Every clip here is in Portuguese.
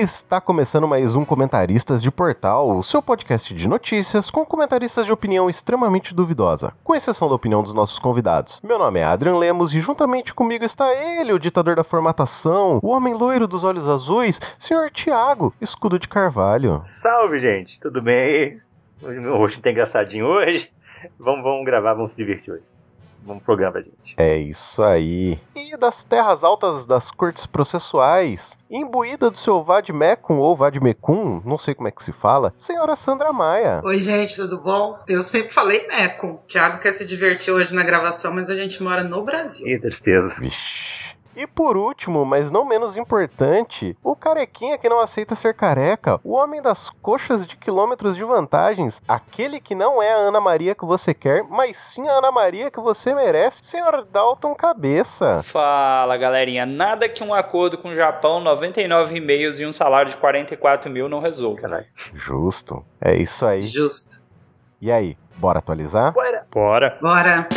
Está começando mais um Comentaristas de Portal, o seu podcast de notícias com comentaristas de opinião extremamente duvidosa, com exceção da opinião dos nossos convidados. Meu nome é Adrian Lemos e juntamente comigo está ele, o ditador da formatação, o homem loiro dos olhos azuis, senhor Tiago, escudo de carvalho. Salve, gente, tudo bem? Hoje meu rosto tá engraçadinho hoje. Vamos, vamos gravar, vamos se divertir hoje. Vamos pro programa, gente. É isso aí. E das terras altas das cortes processuais, imbuída do seu Vadmecum ou Vadmecum, não sei como é que se fala, senhora Sandra Maia. Oi, gente, tudo bom? Eu sempre falei Mecum. Tiago quer se divertir hoje na gravação, mas a gente mora no Brasil. Que tristeza. Vixe. E por último, mas não menos importante, o carequinha que não aceita ser careca, o homem das coxas de quilômetros de vantagens, aquele que não é a Ana Maria que você quer, mas sim a Ana Maria que você merece, senhor Dalton Cabeça. Fala galerinha, nada que um acordo com o Japão, 99 e-mails e um salário de 44 mil não resolva. Caralho. Justo. É isso aí. Justo. E aí, bora atualizar? Bora. Bora. Bora.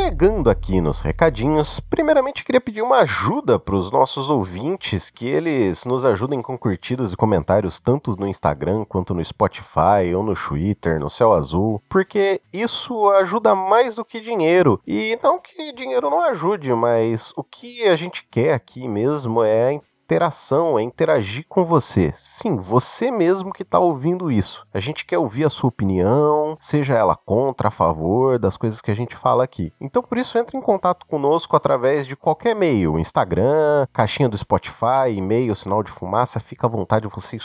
Chegando aqui nos recadinhos, primeiramente queria pedir uma ajuda para os nossos ouvintes, que eles nos ajudem com curtidas e comentários tanto no Instagram quanto no Spotify ou no Twitter, no Céu Azul, porque isso ajuda mais do que dinheiro. E não que dinheiro não ajude, mas o que a gente quer aqui mesmo é interação, é interagir com você. Sim, você mesmo que está ouvindo isso. A gente quer ouvir a sua opinião, seja ela contra, a favor das coisas que a gente fala aqui. Então, por isso, entre em contato conosco através de qualquer e-mail, Instagram, caixinha do Spotify, e-mail, sinal de fumaça, fica à vontade, você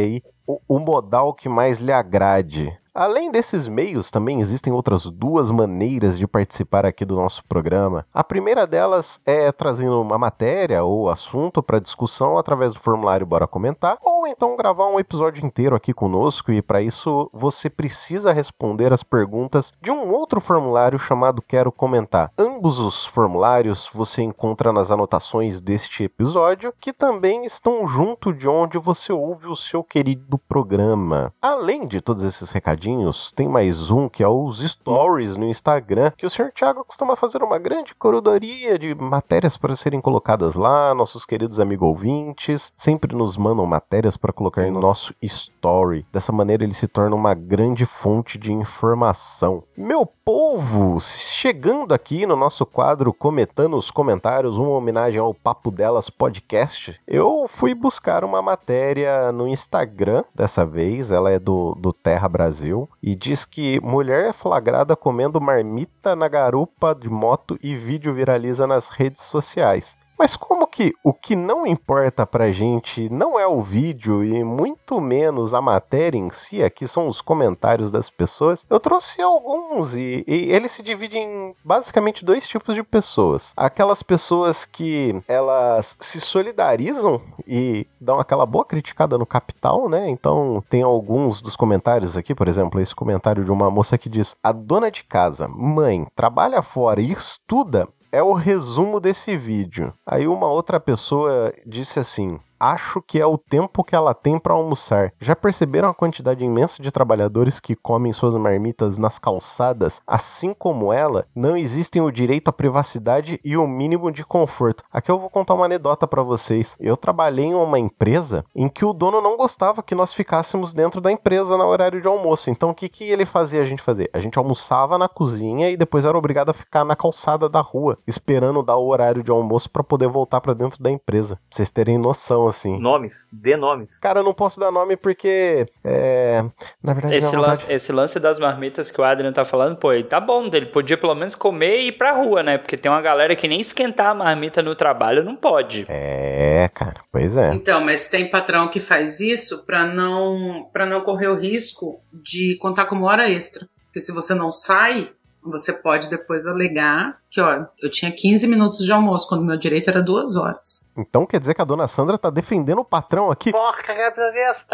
aí o, o modal que mais lhe agrade. Além desses meios, também existem outras duas maneiras de participar aqui do nosso programa. A primeira delas é trazendo uma matéria ou assunto para discussão através do formulário Bora Comentar, ou então gravar um episódio inteiro aqui conosco, e para isso você precisa responder as perguntas de um outro formulário chamado Quero Comentar. Ambos os formulários você encontra nas anotações deste episódio, que também estão junto de onde você ouve o seu querido programa. Além de todos esses recadinhos, tem mais um que é os stories no Instagram, que o Sr. Thiago costuma fazer uma grande corodoria de matérias para serem colocadas lá. Nossos queridos amigos ouvintes sempre nos mandam matérias para colocar em nosso story. Dessa maneira ele se torna uma grande fonte de informação. Meu povo, chegando aqui no nosso quadro Cometando os Comentários, uma homenagem ao Papo Delas podcast, eu fui buscar uma matéria no Instagram, dessa vez, ela é do, do Terra Brasil, e diz que mulher é flagrada comendo marmita na garupa de moto e vídeo viraliza nas redes sociais. Mas como que o que não importa pra gente não é o vídeo e muito menos a matéria em si, aqui são os comentários das pessoas, eu trouxe alguns e, e eles se dividem em basicamente dois tipos de pessoas. Aquelas pessoas que elas se solidarizam e dão aquela boa criticada no capital, né? Então tem alguns dos comentários aqui, por exemplo, esse comentário de uma moça que diz: A dona de casa, mãe, trabalha fora e estuda é o resumo desse vídeo. Aí uma outra pessoa disse assim: Acho que é o tempo que ela tem para almoçar. Já perceberam a quantidade imensa de trabalhadores que comem suas marmitas nas calçadas? Assim como ela, não existem o direito à privacidade e o mínimo de conforto. Aqui eu vou contar uma anedota para vocês. Eu trabalhei em uma empresa em que o dono não gostava que nós ficássemos dentro da empresa no horário de almoço. Então o que, que ele fazia a gente fazer? A gente almoçava na cozinha e depois era obrigado a ficar na calçada da rua, esperando dar o horário de almoço para poder voltar para dentro da empresa. Pra vocês terem noção assim. Nomes, dê nomes. Cara, eu não posso dar nome porque. É. Na verdade, Esse minha lance, vontade- esse lance das marmitas que o Adrian tá falando, pô, ele tá bom, ele podia pelo menos comer e ir pra rua, né? Porque tem uma galera que nem esquentar a marmita no trabalho não pode. É, cara, pois é. Então, mas tem patrão que faz isso pra não para não correr o risco de contar como hora extra. Porque se você não sai, você pode depois alegar que, ó, eu tinha 15 minutos de almoço, quando meu direito era duas horas. Então quer dizer que a dona Sandra tá defendendo o patrão aqui. Porca, cabeça.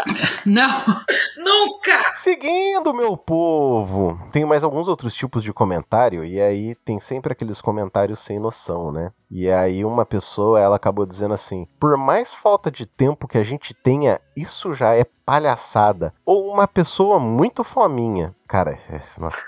Não, nunca! Seguindo, meu povo! Tem mais alguns outros tipos de comentário, e aí tem sempre aqueles comentários sem noção, né? E aí uma pessoa, ela acabou dizendo assim: por mais falta de tempo que a gente tenha, isso já é palhaçada. Ou uma pessoa muito fominha. Cara, é, nossa,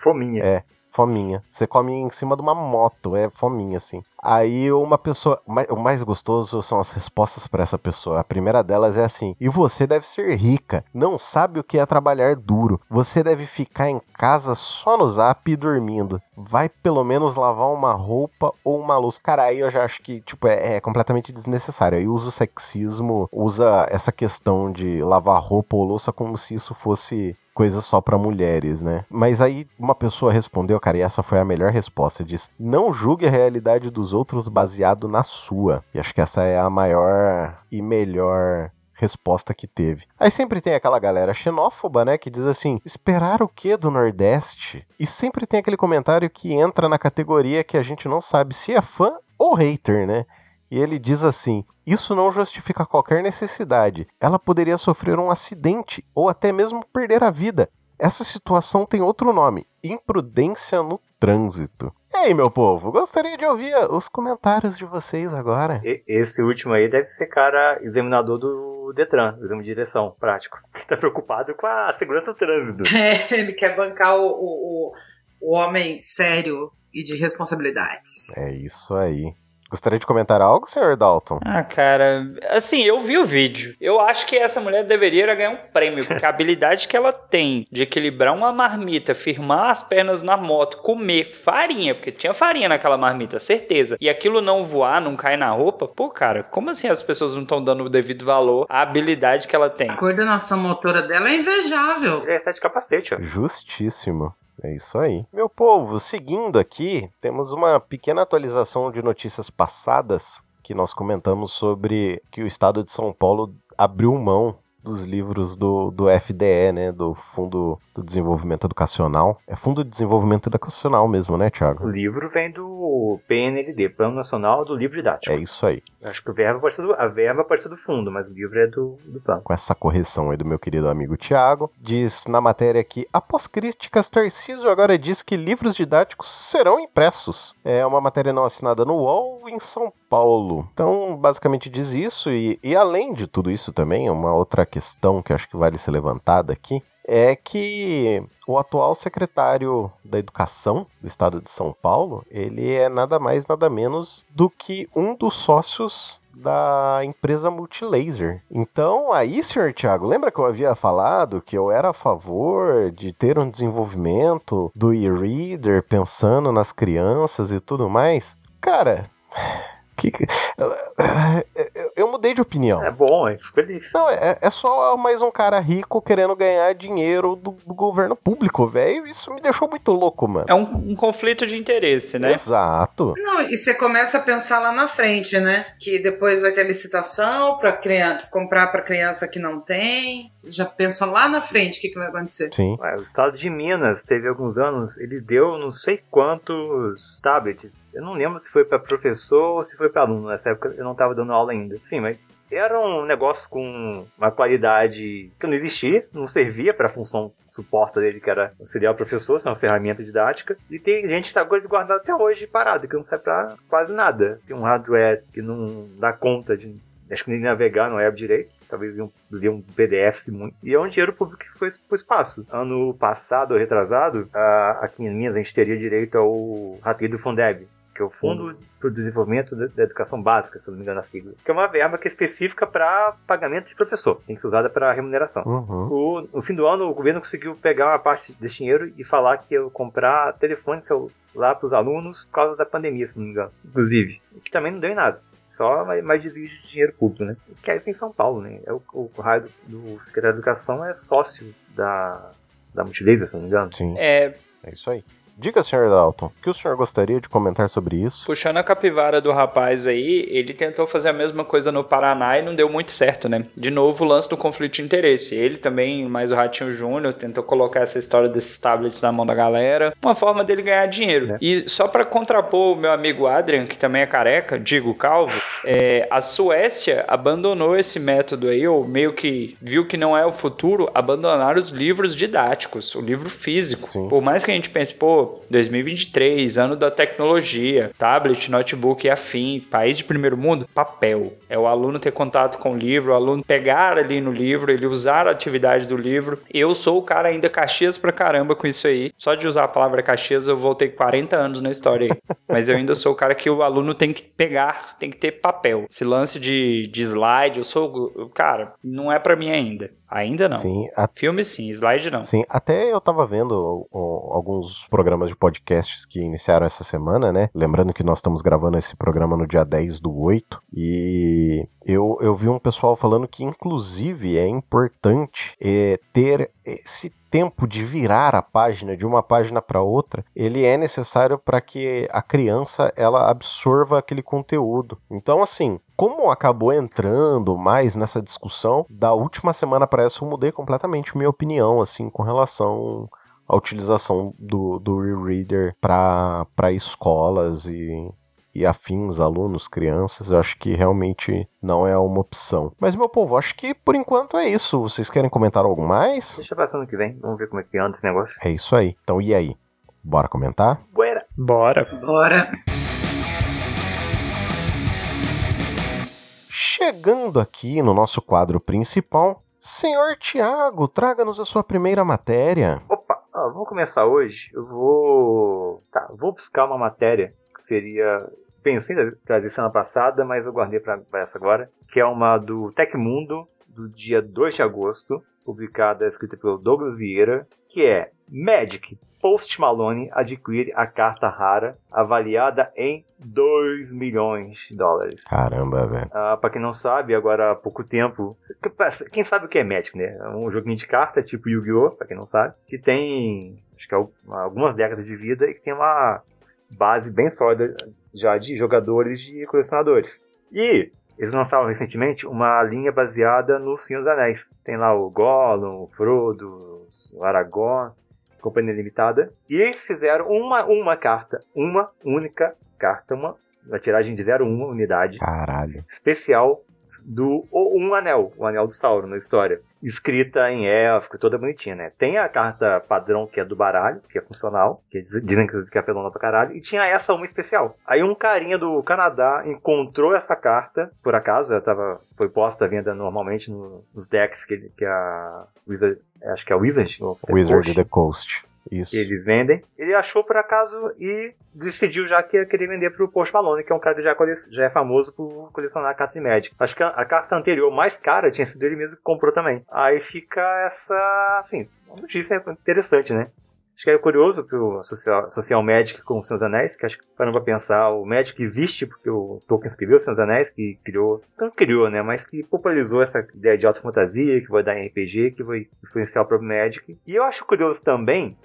Fominha. É. Fominha. Você come em cima de uma moto, é fominha, assim. Aí uma pessoa. O mais gostoso são as respostas para essa pessoa. A primeira delas é assim: E você deve ser rica, não sabe o que é trabalhar duro. Você deve ficar em casa só no zap e dormindo. Vai pelo menos lavar uma roupa ou uma luz. Cara, aí eu já acho que, tipo, é, é completamente desnecessário. Aí usa o sexismo, usa essa questão de lavar roupa ou louça como se isso fosse coisa só para mulheres, né? Mas aí uma pessoa respondeu, cara, e essa foi a melhor resposta, diz: "Não julgue a realidade dos outros baseado na sua". E acho que essa é a maior e melhor resposta que teve. Aí sempre tem aquela galera xenófoba, né, que diz assim: "Esperar o que do Nordeste?". E sempre tem aquele comentário que entra na categoria que a gente não sabe se é fã ou hater, né? E ele diz assim: Isso não justifica qualquer necessidade. Ela poderia sofrer um acidente ou até mesmo perder a vida. Essa situação tem outro nome: imprudência no trânsito. Ei, meu povo, gostaria de ouvir os comentários de vocês agora. Esse último aí deve ser cara examinador do Detran, exame de direção prático, que tá preocupado com a segurança do trânsito. É, ele quer bancar o, o, o homem sério e de responsabilidades. É isso aí. Gostaria de comentar algo, senhor Dalton? Ah, cara, assim, eu vi o vídeo. Eu acho que essa mulher deveria ganhar um prêmio, porque a habilidade que ela tem de equilibrar uma marmita, firmar as pernas na moto, comer farinha, porque tinha farinha naquela marmita, certeza, e aquilo não voar, não cair na roupa, pô, cara, como assim as pessoas não estão dando o devido valor à habilidade que ela tem? A coordenação motora dela é invejável. É, tá de capacete, ó. Justíssimo. É isso aí. Meu povo, seguindo aqui, temos uma pequena atualização de notícias passadas que nós comentamos sobre que o estado de São Paulo abriu mão dos livros do, do FDE, né? Do Fundo do Desenvolvimento Educacional. É Fundo de Desenvolvimento Educacional mesmo, né, Thiago? O livro vem do PNLD, Plano Nacional do Livro Didático. É isso aí. Acho que a verba pode ser do, a verba pode ser do fundo, mas o livro é do, do plano. Com essa correção aí do meu querido amigo Tiago, diz na matéria que, após críticas, Tarcísio agora diz que livros didáticos serão impressos. É uma matéria não assinada no UOL em São Paulo. Então, basicamente diz isso, e, e além de tudo isso também, uma outra questão que acho que vale ser levantada aqui, é que o atual secretário da Educação do Estado de São Paulo, ele é nada mais nada menos do que um dos sócios da empresa Multilaser. Então, aí, senhor Tiago, lembra que eu havia falado que eu era a favor de ter um desenvolvimento do e-reader pensando nas crianças e tudo mais? Cara, que, eu, eu, mudei de opinião. É bom, é feliz. Não, é, é só mais um cara rico querendo ganhar dinheiro do, do governo público, velho. Isso me deixou muito louco, mano. É um, um, conflito de interesse, né? Exato. Não, e você começa a pensar lá na frente, né? Que depois vai ter licitação para criança, comprar para criança que não tem. Você já pensa lá na frente o que, que vai acontecer. Sim. Ué, o estado de Minas teve alguns anos, ele deu não sei quantos tablets. Eu não lembro se foi para professor ou se foi para aluno. Nessa época eu não estava dando aula ainda. Sim, mas era um negócio com uma qualidade que não existia, não servia para a função suporta dele, que era auxiliar o professor, ser uma ferramenta didática. E tem gente que está guardado até hoje parado, que não serve para quase nada. Tem um hardware que não dá conta de. Acho que nem navegar no web direito talvez ler um, PDF muito. E é um dinheiro público que foi pro espaço. Ano passado, retrasado, aqui em Minas, a gente teria direito ao rateio do Fundeb, que é o Fundo para o Desenvolvimento da Educação Básica, se não me engano a sigla, que é uma verba que é específica para pagamento de professor, tem que ser usada para remuneração. Uhum. O, no fim do ano, o governo conseguiu pegar uma parte desse dinheiro e falar que ia comprar telefone lá para os alunos por causa da pandemia, se não me engano, inclusive, o que também não deu em nada. Só mais desvio de dinheiro público, né? Que é isso em São Paulo, né? É o, o raio do, do secretário de Educação é sócio da, da Multilaser, se não me engano. Sim. É, é isso aí. Diga, senhor Dalton, o que o senhor gostaria de comentar sobre isso? Puxando a capivara do rapaz aí, ele tentou fazer a mesma coisa no Paraná e não deu muito certo, né? De novo, o lance do conflito de interesse. Ele também, mais o Ratinho Júnior, tentou colocar essa história desses tablets na mão da galera. Uma forma dele ganhar dinheiro. É. E só para contrapor o meu amigo Adrian, que também é careca, digo calvo, é, a Suécia abandonou esse método aí, ou meio que viu que não é o futuro, abandonar os livros didáticos, o livro físico. Sim. Por mais que a gente pense, pô, pô, 2023, ano da tecnologia, tablet, notebook e afins, país de primeiro mundo, papel. É o aluno ter contato com o livro, o aluno pegar ali no livro, ele usar a atividade do livro. Eu sou o cara ainda Caxias pra caramba com isso aí. Só de usar a palavra Caxias eu voltei 40 anos na história aí. Mas eu ainda sou o cara que o aluno tem que pegar, tem que ter papel. Esse lance de, de slide, eu sou. Cara, não é para mim ainda. Ainda não. Sim, a... Filme sim, slide não. Sim, até eu tava vendo ó, alguns programas de podcasts que iniciaram essa semana, né? Lembrando que nós estamos gravando esse programa no dia 10 do 8 e eu, eu vi um pessoal falando que inclusive é importante é, ter esse tempo de virar a página de uma página para outra, ele é necessário para que a criança ela absorva aquele conteúdo. Então, assim, como acabou entrando mais nessa discussão, da última semana para essa eu mudei completamente minha opinião, assim, com relação à utilização do, do e-reader para escolas e, e afins, alunos, crianças, eu acho que realmente não é uma opção. Mas, meu povo, acho que por enquanto é isso. Vocês querem comentar algo mais? Deixa passar ano que vem, vamos ver como é que anda esse negócio. É isso aí. Então, e aí? Bora comentar? Bora! Bora! Bora! Chegando aqui no nosso quadro principal, senhor Tiago, traga-nos a sua primeira matéria. Opa, ó, vamos começar hoje. Eu vou. Tá, vou buscar uma matéria que seria. Pensei em trazer semana passada, mas eu guardei para essa agora. Que é uma do Tecmundo, do dia 2 de agosto, publicada, escrita pelo Douglas Vieira, que é Magic. Post Malone adquire a carta rara avaliada em 2 milhões de dólares. Caramba, velho. Ah, pra quem não sabe, agora há pouco tempo. Quem sabe o que é Magic, né? É um joguinho de carta, tipo Yu-Gi-Oh!, pra quem não sabe, que tem acho que é algumas décadas de vida e que tem uma base bem sólida já de jogadores e colecionadores. E eles lançaram recentemente uma linha baseada no Senhor dos Anéis. Tem lá o Gollum, o Frodo, o Aragorn, Companhia Limitada. E eles fizeram uma, uma carta, uma única carta, uma, uma tiragem de 01 unidade. Caralho. Especial do Um Anel, o Anel do Sauron na história. Escrita em élfico, toda bonitinha, né? Tem a carta padrão que é do baralho, que é funcional, que dizem que é pelona pra caralho, e tinha essa uma especial. Aí um carinha do Canadá encontrou essa carta, por acaso, ela tava, foi posta à venda normalmente nos decks que, que a Wizard, acho que é a Wizard, Wizard The Coast. Isso. eles vendem. Ele achou por acaso e decidiu já que ia querer vender pro Post Malone, que é um cara que já, já é famoso por colecionar cartas de Magic. Acho que a, carta anterior, mais cara, tinha sido ele mesmo que comprou também. Aí fica essa, assim, uma notícia interessante, né? Acho que é curioso que o Social, Social Magic com os Seus Anéis, que acho que parando pra pensar, o Magic existe porque o Tolkien escreveu os Seus Anéis, que criou, não criou, né, mas que popularizou essa ideia de alta fantasia, que vai dar em RPG, que vai influenciar o próprio Magic. E eu acho curioso também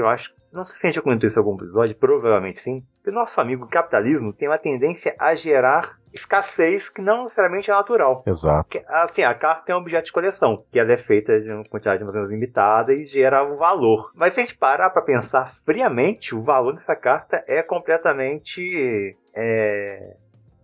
eu acho, não sei se a gente já comentou isso em algum episódio, provavelmente sim, que o nosso amigo capitalismo tem uma tendência a gerar escassez que não necessariamente é natural. Exato. Assim, a carta é um objeto de coleção, que ela é feita de uma quantidade mais ou menos limitada e gera um valor. Mas se a gente parar para pensar friamente, o valor dessa carta é completamente é,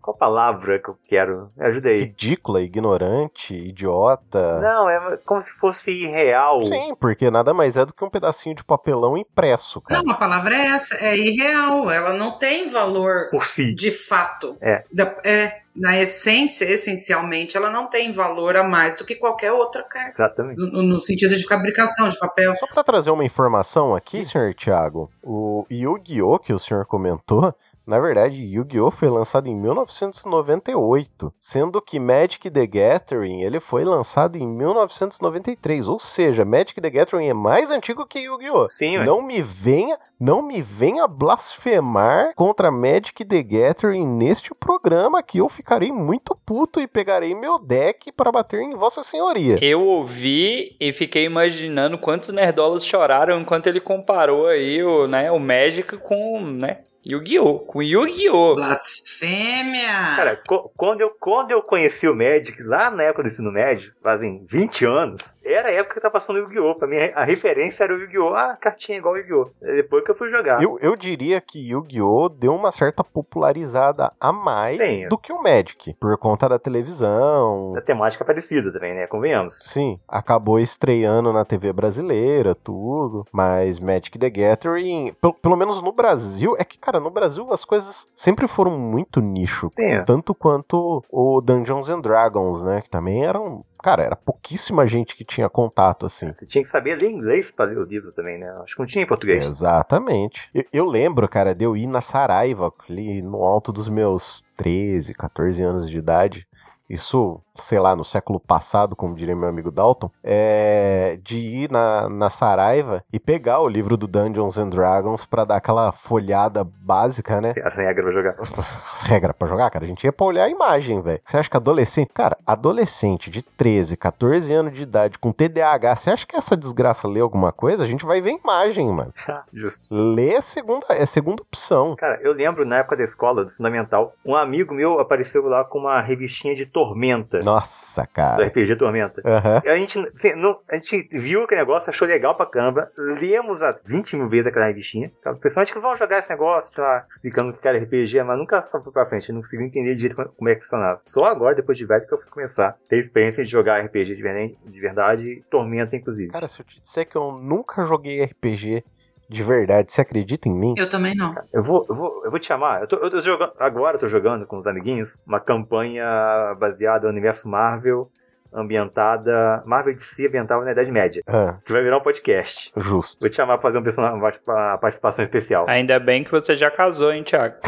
qual palavra que eu quero? Me ajuda aí. Ridícula, ignorante, idiota. Não, é como se fosse irreal. Sim, porque nada mais é do que um pedacinho de papelão impresso, cara. Não, a palavra é essa, é irreal. Ela não tem valor por si. De fato. É. é. Na essência, essencialmente, ela não tem valor a mais do que qualquer outra carta. Exatamente. No, no sentido de fabricação de papel. Só para trazer uma informação aqui, senhor Thiago, o Yu-Gi-Oh! que o senhor comentou, na verdade, Yu-Gi-Oh! foi lançado em 1998, sendo que Magic the Gathering ele foi lançado em 1993, ou seja, Magic the Gathering é mais antigo que Yu-Gi-Oh! Sim, não me venha, não me venha blasfemar contra Magic the Gathering neste programa que eu ficarei muito puto e pegarei meu deck para bater em vossa senhoria. Eu ouvi e fiquei imaginando quantos nerdolas choraram enquanto ele comparou aí o, né, o Magic com, né, Yu-Gi-Oh! Com Yu-Gi-Oh! Blasfêmia! Cara, co- quando eu, quando eu conheci o Magic, lá na época do ensino médio, fazem 20 anos, era a época que tá passando o Yu-Gi-Oh! Pra mim, a referência era o Yu-Gi-Oh! Ah, cartinha igual o Yu-Gi-Oh! Depois que eu fui jogar. Eu, eu diria que Yu-Gi-Oh! deu uma certa popularizada a mais Sim. do que o Magic, por conta da televisão. A temática é parecida também, né? Convenhamos. Sim, acabou estreando na TV brasileira, tudo. Mas Magic the Gathering, pelo, pelo menos no Brasil, é que, cara, no Brasil as coisas sempre foram muito nicho. Sim. Tanto quanto o Dungeons and Dragons, né? Que também eram. Cara, era pouquíssima gente que tinha contato, assim. Você tinha que saber ler inglês pra ler o livro também, né? Acho que não tinha em português. Exatamente. Eu, eu lembro, cara, de eu ir na Saraiva, ali no alto dos meus 13, 14 anos de idade. Isso, sei lá, no século passado, como diria meu amigo Dalton, é de ir na, na Saraiva e pegar o livro do Dungeons and Dragons pra dar aquela folhada básica, né? As regras pra jogar. As regras pra jogar, cara, a gente ia pra olhar a imagem, velho. Você acha que adolescente, cara, adolescente de 13, 14 anos de idade com TDAH, você acha que essa desgraça lê alguma coisa? A gente vai ver imagem, mano. Justo. Lê é segunda, é segunda opção. Cara, eu lembro na época da escola, do Fundamental, um amigo meu apareceu lá com uma revistinha de Tormenta. Nossa, Do cara. RPG Tormenta. E a gente, assim, não- a gente viu aquele negócio, achou legal pra caramba, lemos a 20 mil vezes aquela revistinha. Pessoalmente que vão jogar esse negócio, tá explicando o que era RPG, mas nunca só foi pra frente, eu não conseguiu entender direito como- é que funcionava. Só agora, depois de velho, que eu fui começar a ter experiência de jogar RPG de verdade, de verdade e Tormenta, inclusive. Cara, se eu te disser que eu nunca joguei RPG de verdade, você acredita em mim? Eu também não. Eu vou, eu vou, eu vou te chamar. Eu tô, eu tô jogando, agora eu tô jogando com os amiguinhos uma campanha baseada no universo Marvel, ambientada. Marvel de si ambientada na Idade Média, Ah, que vai virar um podcast. justo. Vou te chamar pra fazer um personagem, uma uma participação especial. Ainda bem que você já casou, hein, Thiago?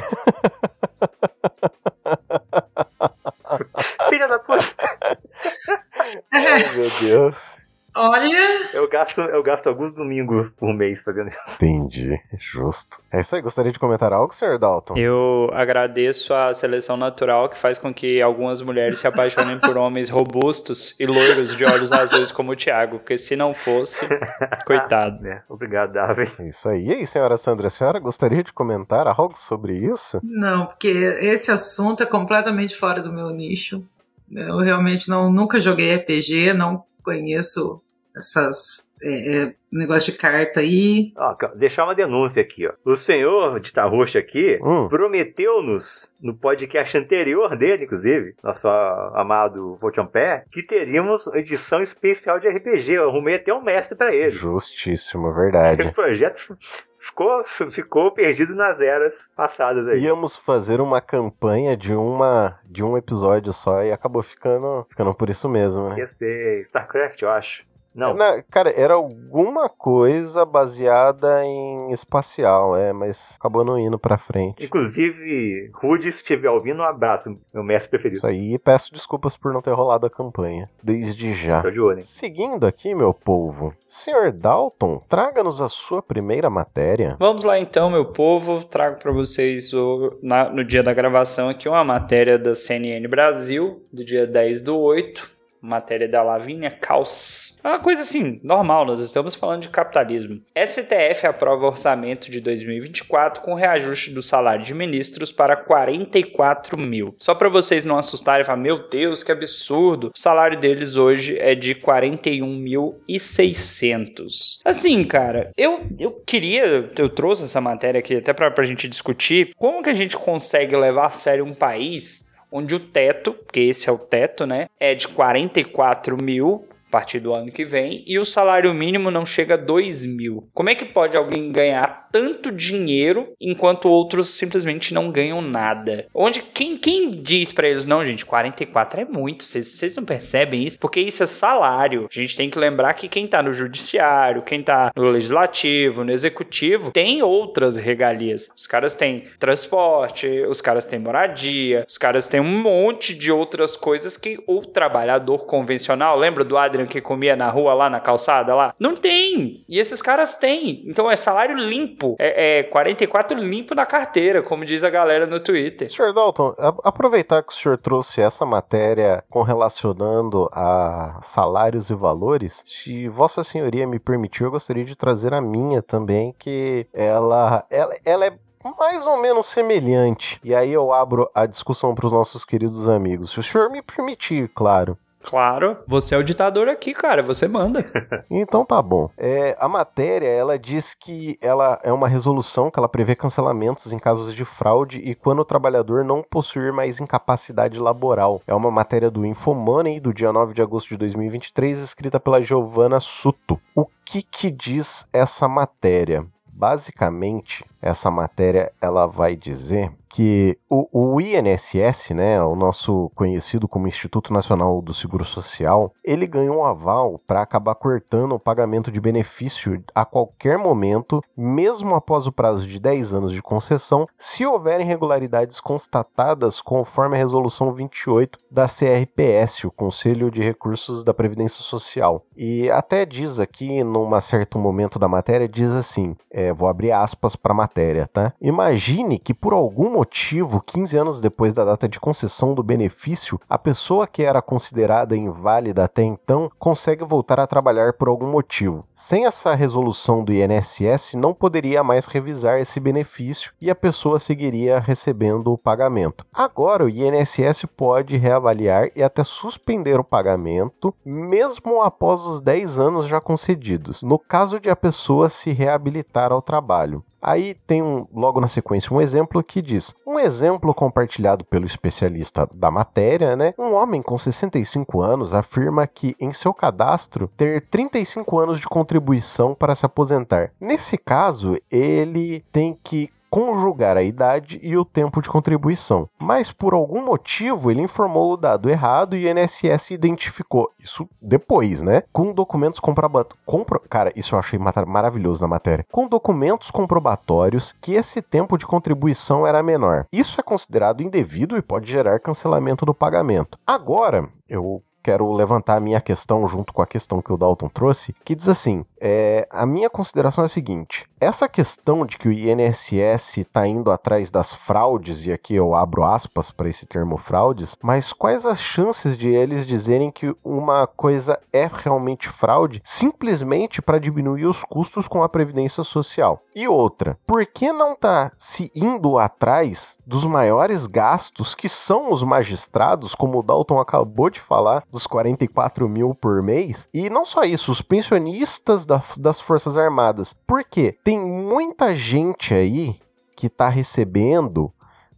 Filha da puta! Ai, meu Deus. Olha, Eu gasto, eu gasto alguns domingos por mês fazendo isso. Entendi. Justo. É isso aí. Gostaria de comentar algo, Sr. Dalton? Eu agradeço a seleção natural que faz com que algumas mulheres se apaixonem por homens robustos e loiros de olhos azuis como o Thiago, porque se não fosse, coitado. Né? Obrigado, Davi. É Isso aí. E aí, senhora Sandra, a senhora gostaria de comentar algo sobre isso? não, porque esse assunto é completamente fora do meu nicho. Eu realmente não, nunca joguei RPG, não conheço essas é, é, negócio de carta aí. Ó, deixar uma denúncia aqui, ó. O senhor de Tarroxa aqui Hum. prometeu-nos, no podcast anterior dele, inclusive, nosso amado Vochampé, que teríamos edição especial de RPG. Eu arrumei até um mestre pra ele. Justíssimo, verdade. Esse projeto ficou, ficou perdido nas eras passadas aí. Íamos fazer uma campanha de uma de um episódio só e acabou ficando, ficando por isso mesmo, né? Ia ser StarCraft, eu acho. Não, Na- cara, era alguma coisa baseada em espacial, é, mas acabou não indo pra frente. Inclusive, Rudy, se estiver ouvindo, um abraço, meu mestre preferido. Isso aí, e peço desculpas por não ter rolado a campanha, desde já. Tô de olho, hein? Seguindo aqui, meu povo, Sr. Dalton, traga-nos a sua primeira matéria. Vamos lá então, meu povo. Trago para vocês o- na- no dia da gravação aqui uma matéria da CNN Brasil, do dia 10 do 8. Matéria da Lavínia Caus. É uma coisa assim, normal, nós estamos falando de capitalismo. STF aprova orçamento de 2024 com reajuste do salário de ministros para 44 mil. Só para vocês não assustarem e falar, meu Deus, que absurdo. O salário deles hoje é de 41.600. Assim, cara, eu, eu queria, eu trouxe essa matéria aqui até pra, pra gente discutir como que a gente consegue levar a sério um país onde o teto, porque esse é o teto, né, é de 44 mil partir do ano que vem e o salário mínimo não chega a 2 mil. Como é que pode alguém ganhar tanto dinheiro enquanto outros simplesmente não ganham nada? Onde quem, quem diz pra eles não, gente, 44 é muito, vocês não percebem isso? Porque isso é salário. A gente tem que lembrar que quem tá no judiciário, quem tá no legislativo, no executivo, tem outras regalias. Os caras têm transporte, os caras têm moradia, os caras têm um monte de outras coisas que o trabalhador convencional, lembra do Adrian que comia na rua lá na calçada lá? Não tem. E esses caras têm. Então é salário limpo. É, é 44 limpo na carteira, como diz a galera no Twitter. Sr. Dalton, aproveitar que o senhor trouxe essa matéria com relacionando a salários e valores, se Vossa Senhoria me permitir, eu gostaria de trazer a minha também, que ela, ela, ela é mais ou menos semelhante. E aí eu abro a discussão para os nossos queridos amigos. Se o senhor me permitir, claro. Claro. Você é o ditador aqui, cara. Você manda. então tá bom. É, a matéria, ela diz que ela é uma resolução que ela prevê cancelamentos em casos de fraude e quando o trabalhador não possuir mais incapacidade laboral. É uma matéria do Infomoney do dia 9 de agosto de 2023, escrita pela Giovanna Suto. O que que diz essa matéria? Basicamente, essa matéria ela vai dizer que o, o, INSS, né, o nosso conhecido como Instituto Nacional do Seguro Social, ele ganhou um aval para acabar cortando o pagamento de benefício a qualquer momento, mesmo após o prazo de 10 anos de concessão, se houver irregularidades constatadas conforme a resolução 28 da CRPS, o Conselho de Recursos da Previdência Social. E até diz aqui, num certo momento da matéria, diz assim, é, vou abrir aspas para a matéria, tá? Imagine que por algum motivo motivo, 15 anos depois da data de concessão do benefício, a pessoa que era considerada inválida até então consegue voltar a trabalhar por algum motivo. Sem essa resolução do INSS, não poderia mais revisar esse benefício e a pessoa seguiria recebendo o pagamento. Agora, o INSS pode reavaliar e até suspender o pagamento, mesmo após os 10 anos já concedidos, no caso de a pessoa se reabilitar ao trabalho. Aí tem um, logo na sequência um exemplo que diz: um exemplo compartilhado pelo especialista da matéria, né? Um homem com 65 anos afirma que em seu cadastro ter 35 anos de contribuição para se aposentar. Nesse caso, ele tem que conjugar a idade e o tempo de contribuição. Mas por algum motivo ele informou o dado errado e o INSS identificou isso depois, né? Com documentos comprobatórios. Compro... Cara, isso eu achei maravilhoso na matéria. Com documentos comprobatórios que esse tempo de contribuição era menor. Isso é considerado indevido e pode gerar cancelamento do pagamento. Agora, eu quero levantar a minha questão junto com a questão que o Dalton trouxe, que diz assim: é, a minha consideração é a seguinte: essa questão de que o INSS está indo atrás das fraudes, e aqui eu abro aspas para esse termo fraudes, mas quais as chances de eles dizerem que uma coisa é realmente fraude simplesmente para diminuir os custos com a previdência social? E outra, por que não está se indo atrás dos maiores gastos que são os magistrados, como o Dalton acabou de falar, dos 44 mil por mês? E não só isso, os pensionistas da da, das Forças Armadas. Porque tem muita gente aí que está recebendo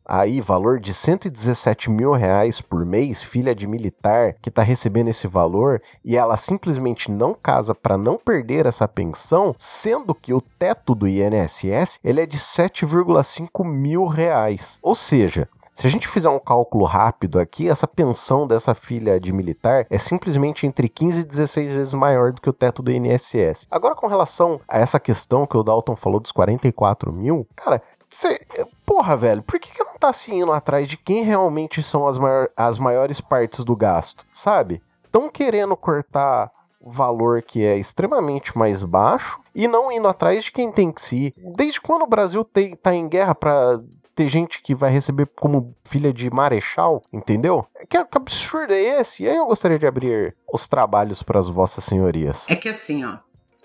aí valor de 117 mil reais por mês, filha de militar, que está recebendo esse valor e ela simplesmente não casa para não perder essa pensão, sendo que o teto do INSS ele é de 7,5 mil reais. Ou seja, se a gente fizer um cálculo rápido aqui, essa pensão dessa filha de militar é simplesmente entre 15 e 16 vezes maior do que o teto do INSS. Agora, com relação a essa questão que o Dalton falou dos 44 mil, cara, Cê, porra, velho, por que, que não tá se indo atrás de quem realmente são as, maior, as maiores partes do gasto, sabe? Estão querendo cortar valor que é extremamente mais baixo e não indo atrás de quem tem que se ir. Desde quando o Brasil tem, tá em guerra para ter gente que vai receber como filha de marechal, entendeu? Que, que absurdo é esse? E aí eu gostaria de abrir os trabalhos para as vossas senhorias. É que assim, ó,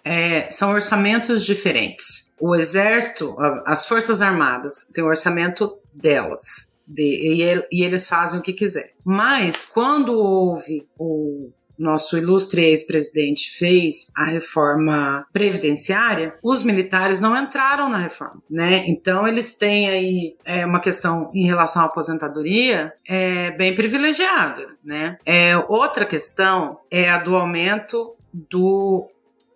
é, são orçamentos diferentes. O exército, as forças armadas, tem o orçamento delas. De, e, e, eles fazem o que quiser. Mas quando houve o nosso ilustre ex-presidente fez a reforma previdenciária, os militares não entraram na reforma, né? Então eles têm aí é, uma questão em relação à aposentadoria é, bem privilegiada, né? É, outra questão é a do aumento do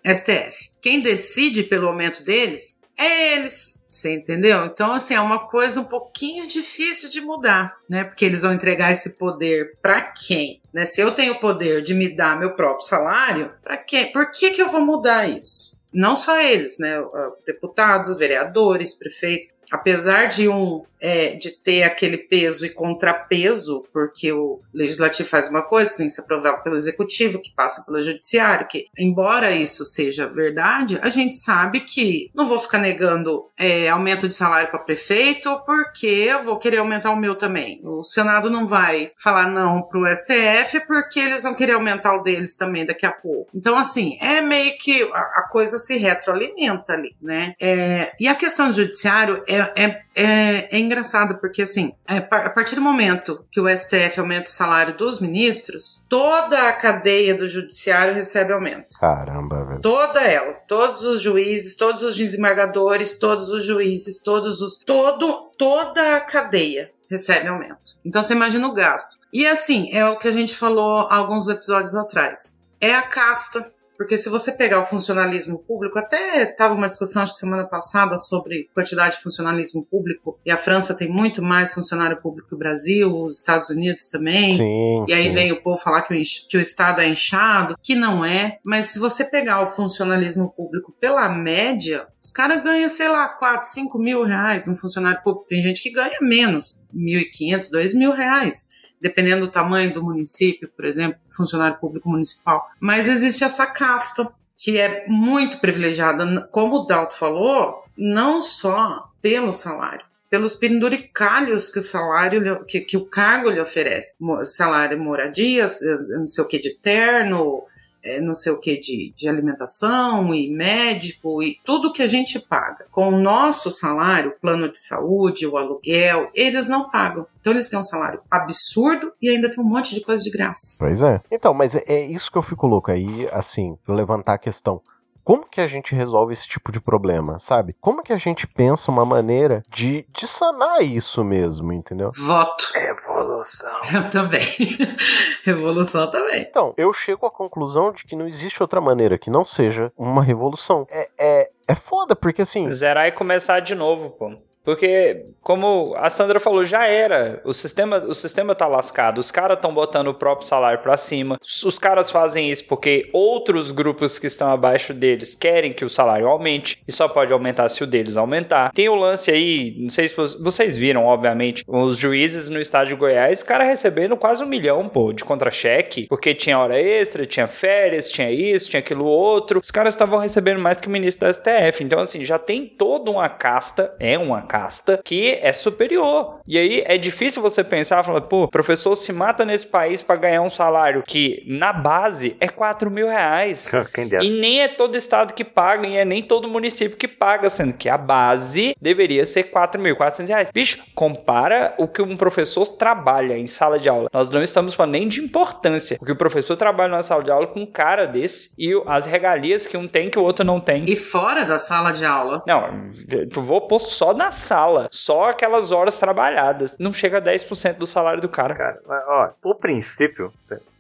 STF. Quem decide pelo aumento deles é eles, você entendeu? Então, assim, é uma coisa um pouquinho difícil de mudar, né? Porque eles vão entregar esse poder para quem? Né? Se eu tenho o poder de me dar meu próprio salário, para quem? Por que, que eu vou mudar isso? Não só eles, né? Deputados, vereadores, prefeitos apesar de um é, de ter aquele peso e contrapeso, porque o legislativo faz uma coisa que tem que ser aprovado pelo executivo, que passa pelo judiciário, que embora isso seja verdade, a gente sabe que não vou ficar negando é, aumento de salário para prefeito, porque eu vou querer aumentar o meu também. O Senado não vai falar não para o STF, porque eles vão querer aumentar o deles também daqui a pouco. Então, assim, é meio que a, a coisa se retroalimenta ali, né? É, e a questão do judiciário é é, é, é, é engraçado, porque assim, é, a partir do momento que o STF aumenta o salário dos ministros, toda a cadeia do judiciário recebe aumento. Caramba, velho. Toda ela. Todos os juízes, todos os desembargadores, todos os juízes, todos os. Todo, toda a cadeia recebe aumento. Então você imagina o gasto. E assim, é o que a gente falou alguns episódios atrás. É a casta porque se você pegar o funcionalismo público, até estava uma discussão, acho que semana passada, sobre quantidade de funcionalismo público, e a França tem muito mais funcionário público que o Brasil, os Estados Unidos também. Sim, e aí sim. vem o povo falar que o, que o Estado é inchado, que não é. Mas se você pegar o funcionalismo público pela média, os caras ganham, sei lá, 4, 5 mil reais um funcionário público. Tem gente que ganha menos, 1.500, 2 mil reais dependendo do tamanho do município, por exemplo, funcionário público municipal. Mas existe essa casta que é muito privilegiada, como o Dalto falou, não só pelo salário, pelos penduricalhos que o salário, que, que o cargo lhe oferece. Salário, moradias, não sei o que de terno, é, não sei o que de, de alimentação e médico e tudo que a gente paga. Com o nosso salário, plano de saúde, o aluguel, eles não pagam. Então eles têm um salário absurdo e ainda tem um monte de coisa de graça. Pois é. Então, mas é, é isso que eu fico louco aí, assim, levantar a questão. Como que a gente resolve esse tipo de problema, sabe? Como que a gente pensa uma maneira de, de sanar isso mesmo, entendeu? Voto. Evolução. Eu também. Revolução também. Então, eu chego à conclusão de que não existe outra maneira que não seja uma revolução. É, é, é foda, porque assim. Zerar e começar de novo, pô. Porque, como a Sandra falou, já era. O sistema, o sistema tá lascado. Os caras estão botando o próprio salário para cima. Os caras fazem isso porque outros grupos que estão abaixo deles querem que o salário aumente. E só pode aumentar se o deles aumentar. Tem o lance aí, não sei se vocês viram, obviamente, os juízes no estado de Goiás, cara recebendo quase um milhão, pô, de contra-cheque. Porque tinha hora extra, tinha férias, tinha isso, tinha aquilo outro. Os caras estavam recebendo mais que o ministro da STF. Então, assim, já tem toda uma casta, é uma casta casta que é superior. E aí é difícil você pensar, falar, pô, professor se mata nesse país para ganhar um salário que na base é 4 mil reais. E nem é todo estado que paga, e é nem todo município que paga, sendo que a base deveria ser 4.400 reais. Bicho, compara o que um professor trabalha em sala de aula. Nós não estamos falando nem de importância. O que o professor trabalha na sala de aula com um cara desse e as regalias que um tem que o outro não tem. E fora da sala de aula. Não, eu vou pôr só na sala. Só aquelas horas trabalhadas. Não chega a 10% do salário do cara. Cara, ó, por princípio,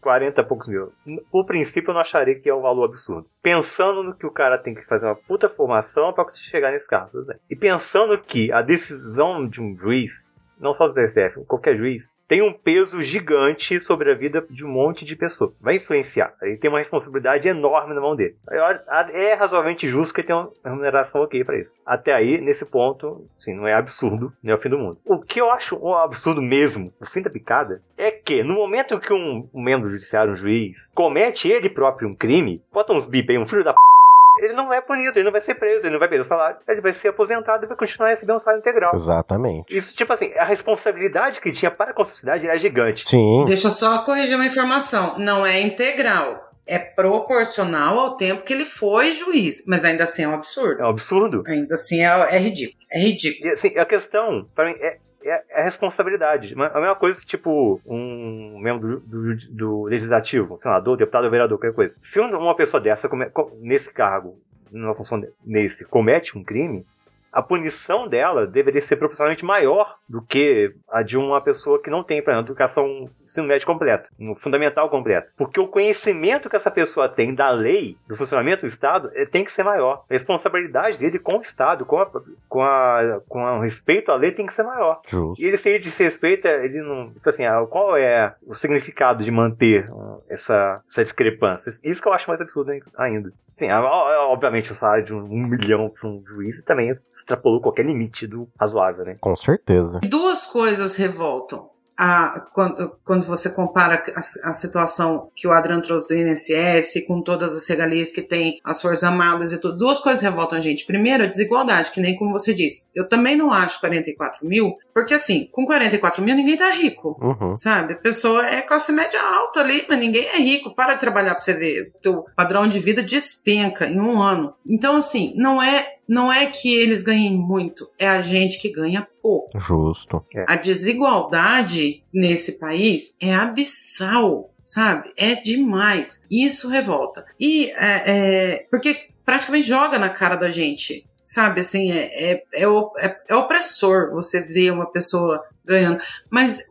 40 e poucos mil. Por princípio, eu não acharia que é um valor absurdo. Pensando no que o cara tem que fazer uma puta formação para conseguir chegar nesse carro. bem. E pensando que a decisão de um juiz, não só do TSF, qualquer juiz, tem um peso gigante sobre a vida de um monte de pessoas. Vai influenciar. Ele tem uma responsabilidade enorme na mão dele. É razoavelmente justo que ele tenha uma remuneração ok para isso. Até aí, nesse ponto, sim, não é absurdo, não é o fim do mundo. O que eu acho um absurdo mesmo, o fim da picada, é que no momento que um, membro judiciário, um juiz, comete ele próprio um crime, bota uns bip aí, um filho da p ele não é punido, ele não vai ser preso, ele não vai perder o salário, ele vai ser aposentado e vai continuar recebendo um salário integral. Exatamente. Isso, tipo assim, a responsabilidade que ele tinha para com a sociedade era gigante. Sim. Deixa eu só corrigir uma informação. Não é integral. É proporcional ao tempo que ele foi juiz. Mas ainda assim é um absurdo. É um absurdo. Ainda assim é, é ridículo. É ridículo. E assim, a questão, para mim, é, é a responsabilidade. A mesma coisa que, tipo, um membro do, do, do legislativo, um senador, deputado, vereador, qualquer coisa. Se uma pessoa dessa, nesse cargo, numa função nesse, comete um crime, a punição dela deveria ser proporcionalmente maior do que a de uma pessoa que não tem, por exemplo, educação ensino médio completo, um fundamental completo. Porque o conhecimento que essa pessoa tem da lei, do funcionamento do Estado, tem que ser maior. A responsabilidade dele com o Estado, com, a, com, a, com o respeito à lei, tem que ser maior. Justo. E ele, se ele desrespeita, ele não. Tipo assim, qual é o significado de manter essa, essa discrepância? Isso que eu acho mais absurdo ainda. Sim, obviamente o salário de um, milhão para um juiz também extrapolou qualquer limite do razoável, né? Com certeza. Duas coisas revoltam. A, quando, quando você compara a, a, situação que o Adriano trouxe do INSS com todas as regalias que tem, as Forças Armadas e tudo, duas coisas revoltam a gente. Primeiro, a desigualdade, que nem como você disse. Eu também não acho 44 mil, porque assim, com 44 mil ninguém tá rico, uhum. sabe? A pessoa é classe média alta ali, mas ninguém é rico. Para de trabalhar pra você ver. O teu padrão de vida despenca em um ano. Então, assim, não é não é que eles ganhem muito, é a gente que ganha pouco. Justo. É. A desigualdade nesse país é abissal, sabe? É demais. Isso revolta. E é, é, porque praticamente joga na cara da gente. Sabe, assim, é, é, é, o- é- é opressor você ver uma pessoa ganhando. Mas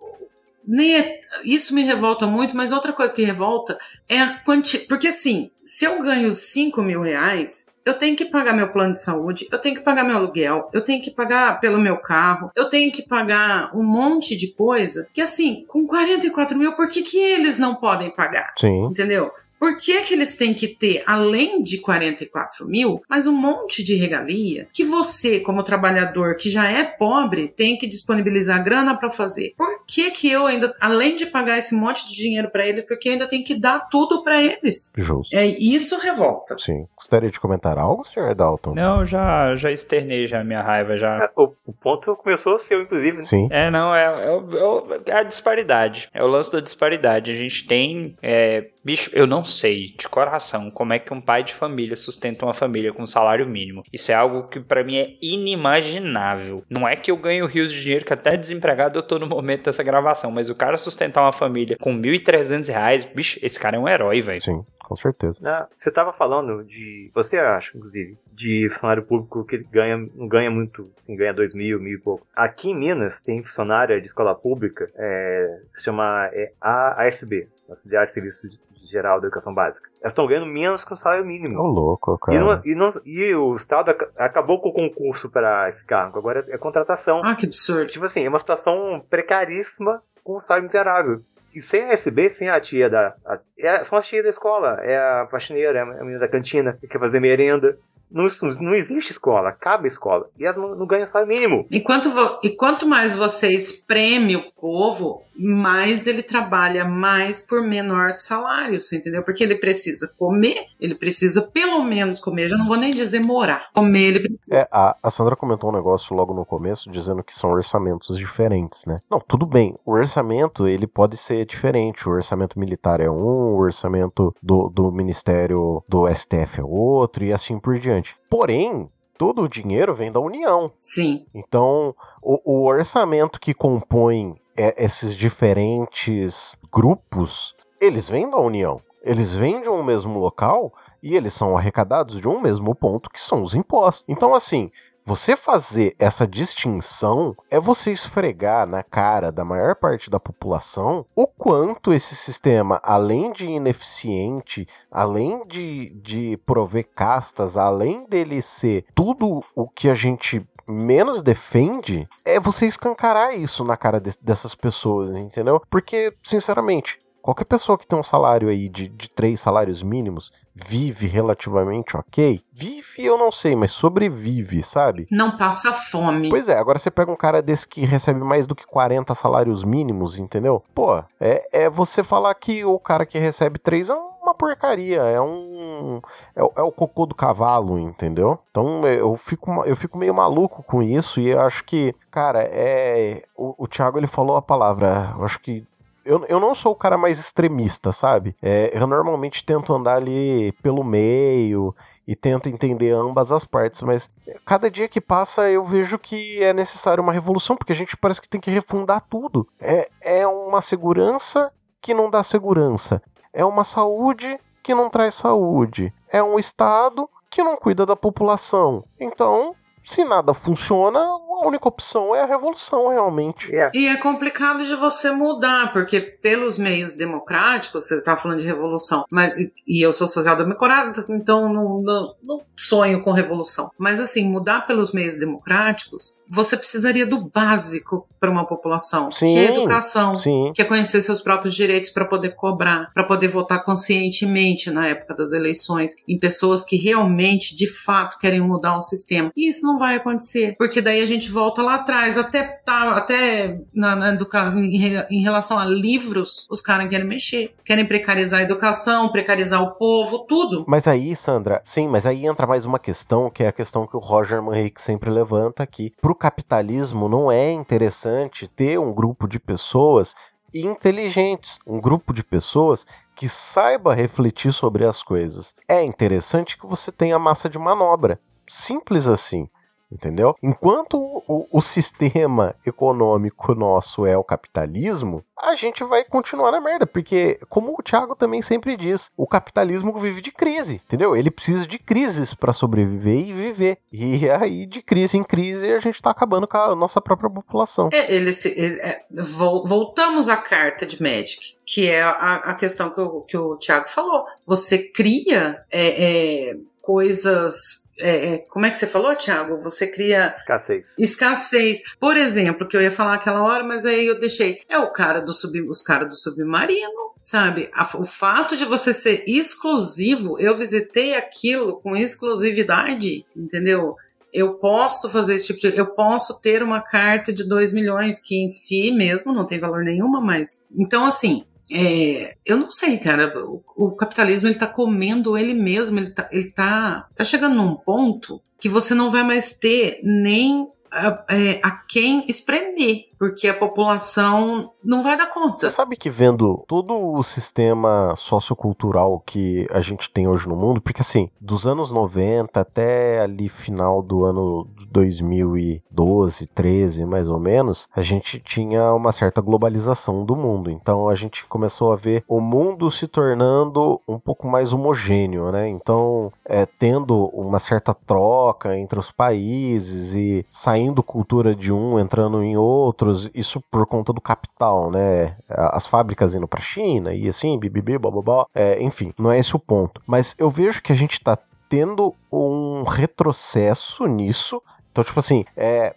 nem é, isso me revolta muito, mas outra coisa que revolta é a quantidade. Porque assim, se eu ganho 5 mil reais, eu tenho que pagar meu plano de saúde, eu tenho que pagar meu aluguel, eu tenho que pagar pelo meu carro, eu tenho que pagar um monte de coisa que assim, com 44 mil, por que, que eles não podem pagar? Sim. Entendeu? Por que, que eles têm que ter, além de 44 mil, mais um monte de regalia que você, como trabalhador que já é pobre, tem que disponibilizar grana para fazer? Por que, que eu ainda, além de pagar esse monte de dinheiro para eles, porque eu ainda tenho que dar tudo para eles? Justo. É isso revolta. Sim. Gostaria de comentar algo, Sr. Dalton? Não, já, já externei já a minha raiva já. É, O, o ponto começou seu, inclusive, né? Sim. É, não, é, é é é a disparidade. É o lance da disparidade. A gente tem. é, bicho, eu não sei de coração como é que um pai de família sustenta uma família com salário mínimo. Isso é algo que pra mim é inimaginável. Não é que eu ganho rios de dinheiro, que até desempregado eu tô no momento dessa gravação, mas o cara sustentar uma família com 1.300 reais, bicho, esse cara é um herói, velho. Sim, com certeza. Você estava falando de. Você acha, inclusive, de funcionário público que ele ganha, não ganha muito, assim, ganha dois mil, mil e poucos. Aqui em Minas tem funcionária de escola pública, é, se chama é, ASB, Auxiliar de Serviço Geral da Educação Básica. Elas estão ganhando menos que o salário mínimo. Ô, louco, E, não- cara. e não- e o Estado aca- acabou com o concurso para esse cargo, agora é contratação. Ah, que absurdo. Tipo assim, é uma situação precaríssima com um salário miserável. E sem a SB, sem a tia da. a- é- são as tias da escola, é a faxineira, é a menina da cantina, que quer fazer merenda. Não, não existe escola, acaba a escola. E elas não, não ganham salário mínimo. Enquanto vo- e quanto mais você espreme o povo, mais ele trabalha mais por menor salário, você entendeu? Porque ele precisa comer, ele precisa pelo menos comer, já não vou nem dizer morar. Comer ele precisa. É, a, a Sandra comentou um negócio logo no começo, dizendo que são orçamentos diferentes, né? Não, tudo bem. O orçamento, ele pode ser diferente. O orçamento militar é um, o orçamento do, do Ministério do STF é outro, e assim por diante. Porém, todo o dinheiro vem da União. Sim. Então, o, o orçamento que compõe é, esses diferentes grupos, eles vêm da União. Eles vêm de um mesmo local e eles são arrecadados de um mesmo ponto, que são os impostos. Então, assim, você fazer essa distinção é você esfregar na cara da maior parte da população o quanto esse sistema, além de ineficiente, além de, de prover castas, além dele ser tudo o que a gente menos defende, é você escancarar isso na cara de- dessas pessoas, entendeu? Porque, sinceramente, qualquer pessoa que tem um salário aí de, de três salários mínimos vive relativamente ok. Vive, eu não sei, mas sobrevive, sabe? Não passa fome. Pois é, agora você pega um cara desse que recebe mais do que 40 salários mínimos, entendeu? Pô, é, é você falar que o cara que recebe 3 é uma porcaria, é um. É, o- é o cocô do cavalo, entendeu? Então eu fico, eu fico meio maluco com isso e eu acho que, cara, é. O, o Thiago ele falou a palavra, eu acho que. Eu, eu não sou o cara mais extremista, sabe? É, eu normalmente tento andar ali pelo meio e tento entender ambas as partes, mas cada dia que passa eu vejo que é necessário uma revolução, porque a gente parece que tem que refundar tudo. É, é uma segurança que não dá segurança. É uma saúde que não traz saúde. É um Estado que não cuida da população. Então, se nada funciona, a única opção é a revolução, realmente. É, E é complicado de você mudar, porque pelos meios democráticos, você está falando de revolução, mas e, eu sou social-democrata, então não, não, não sonho com revolução. Mas assim, mudar pelos meios democráticos, você precisaria do básico para uma população, Sim, que é a educação. Sim. Que é conhecer seus próprios direitos para poder cobrar, para poder votar conscientemente na época das eleições, em pessoas que realmente, de fato, querem mudar o sistema. E isso não vai acontecer, porque daí a gente volta lá atrás, até tá, até na, na em, re- em relação a livros, os caras querem mexer, querem precarizar a educação, precarizar o povo, tudo. Mas aí, Sandra, sim, mas aí entra mais uma questão, que é a questão que o Roger Manrique sempre levanta aqui. Pro capitalismo não é interessante ter um grupo de pessoas inteligentes, um grupo de pessoas que saiba refletir sobre as coisas. É interessante que você tenha massa de manobra. Simples assim entendeu? Enquanto o, o, sistema econômico nosso é o capitalismo, a gente vai continuar na merda, porque, como o Thiago também sempre diz, o capitalismo vive de crise, entendeu? Ele precisa de crises para sobreviver e viver. E aí, de crise em crise, a gente tá acabando com a nossa própria população. É, ele se, é, voltamos à carta de Magic, que é a, a questão que o, que o Thiago falou. Você cria é, é coisas é, é, como é que você falou, Thiago? Você cria. Escassez. Escassez. Por exemplo, que eu ia falar aquela hora, mas aí eu deixei. É o cara do sub, os caras do submarino, sabe? O fato de você ser exclusivo, eu visitei aquilo com exclusividade, entendeu? Eu posso fazer esse tipo de. Eu posso ter uma carta de 2 milhões, que em si mesmo não tem valor nenhuma, mas. Então, assim, é, eu não sei, cara. O, o, capitalismo ele tá comendo ele mesmo. Ele tá, ele tá, tá chegando num ponto que você não vai mais ter nem a, é, a quem espremer porque a população não vai dar conta. Você sabe que vendo todo o sistema sociocultural que a gente tem hoje no mundo, porque assim, dos anos 90 até ali final do ano 2012, 13, mais ou menos, a gente tinha uma certa globalização do mundo. Então a gente começou a ver o mundo se tornando um pouco mais homogêneo, né? Então, é, tendo uma certa troca entre os países e saindo cultura de um, entrando em outros isso por conta do capital, né? As fábricas indo para China e assim, bibibi, bababá. É, enfim, não é esse o ponto. Mas eu vejo que a gente tá tendo um retrocesso nisso. Então, tipo assim, é,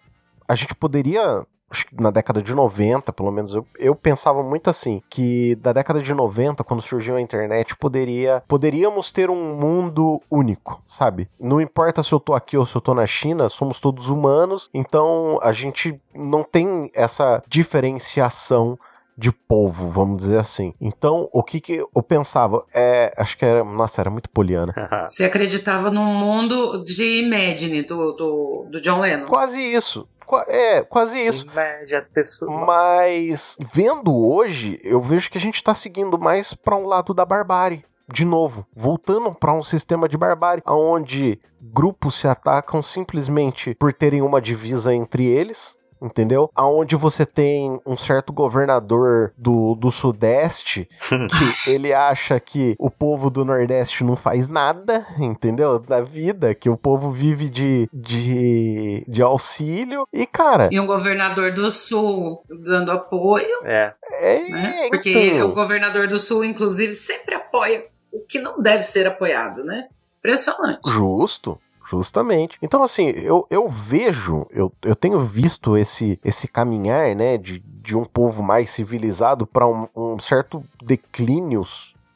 a gente poderia na década de 90, pelo menos eu, eu pensava muito assim, que da década de 90, quando surgiu a internet, poderia poderíamos ter um mundo único, sabe? Não importa se eu tô aqui ou se eu tô na China, somos todos humanos, então a gente não tem essa diferenciação de povo, vamos dizer assim. Então, o que, que eu pensava? É, acho que era, nossa, era muito poliana. Você acreditava num mundo de Imagine do, do, do John Lennon? Quase isso. É, quase isso. Inveja as pessoas. Mas vendo hoje, eu vejo que a gente tá seguindo mais para um lado da barbárie. De novo, voltando para um sistema de barbárie, onde grupos se atacam simplesmente por terem uma divisa entre eles, entendeu? Aonde você tem um certo governador do, do Sudeste que ele acha que o povo do Nordeste não faz nada, entendeu? Da vida, que o povo vive de, de, de auxílio. E, cara. E um governador do Sul dando apoio. É. É, né? Porque então... o governador do Sul, inclusive, sempre apoia o que não deve ser apoiado, né? Impressionante. Justo. Justamente. Então, assim, eu, eu vejo, eu, eu tenho visto esse, esse caminhar, né, de, de um povo mais civilizado para um, um certo declínio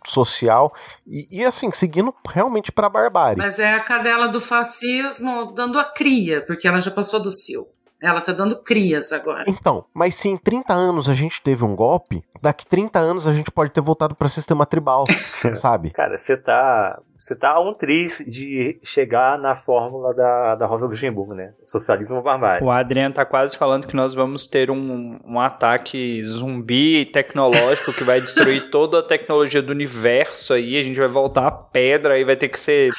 social e, e, assim, seguindo realmente para a barbárie. Mas é a cadela do fascismo dando a cria, porque ela já passou do cio. Ela tá dando crias agora. Então, mas se em 30 anos a gente teve um golpe, daqui 30 anos a gente pode ter voltado para sistema tribal, sabe? Cara, você tá você tá um triz de chegar na fórmula da, da Rosa Luxemburgo, né? Socialismo barbárie. O Adriano tá quase falando que nós vamos ter um, um ataque zumbi tecnológico que vai destruir toda a tecnologia do universo aí. A gente vai voltar a pedra e vai ter que ser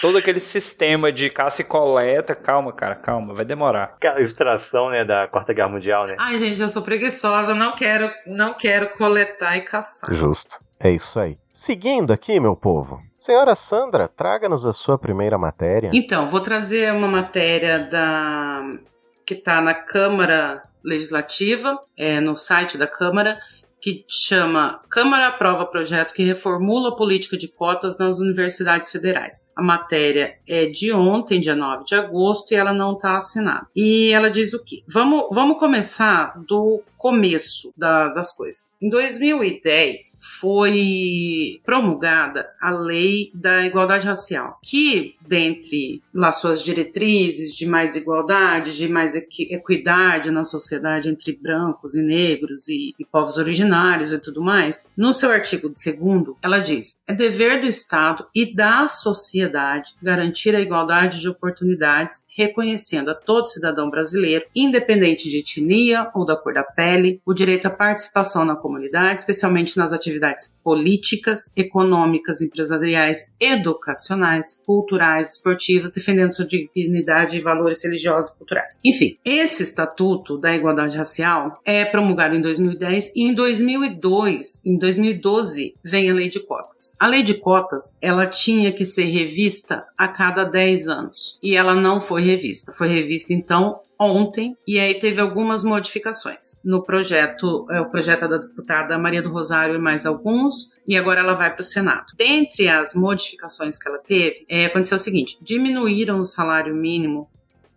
todo aquele sistema de caça e coleta. Calma, cara, calma, vai demorar. Aquela ilustração, né, da Quarta Guerra Mundial, né? Ai, gente, eu sou preguiçosa, não quero, não quero coletar e caçar. Justo. É isso aí. Seguindo aqui, meu povo. Senhora Sandra, traga-nos a sua primeira matéria. Então, vou trazer uma matéria da que está na Câmara Legislativa, é, no site da Câmara, que chama Câmara aprova projeto que reformula a política de cotas nas universidades federais. A matéria é de ontem, dia 9 de agosto, e ela não está assinada. E ela diz o quê? Vamos, vamos começar do começo da, das coisas. Em 2010 foi promulgada a Lei da Igualdade Racial, que, dentre lá suas diretrizes de mais igualdade, de mais equidade na sociedade entre brancos e negros e, e povos originários e tudo mais, no seu artigo 2 ela diz: é dever do Estado e da sociedade garantir a igualdade de oportunidades, reconhecendo a todo cidadão brasileiro, independente de etnia ou da cor da pele O direito à participação na comunidade, especialmente nas atividades políticas, econômicas, empresariais, educacionais, culturais, esportivas, defendendo sua dignidade e valores religiosos e culturais. Enfim, esse estatuto da igualdade racial é promulgado em 2010 e em 2002, em 2012, vem a lei de cotas. A lei de cotas, ela tinha que ser revista a cada 10 anos e ela não foi revista. Foi revista então ontem e aí teve algumas modificações no projeto, é o projeto da deputada Maria do Rosário e mais alguns e agora ela vai para o Senado. Dentre as modificações que ela teve, é, aconteceu o seguinte: diminuíram o salário mínimo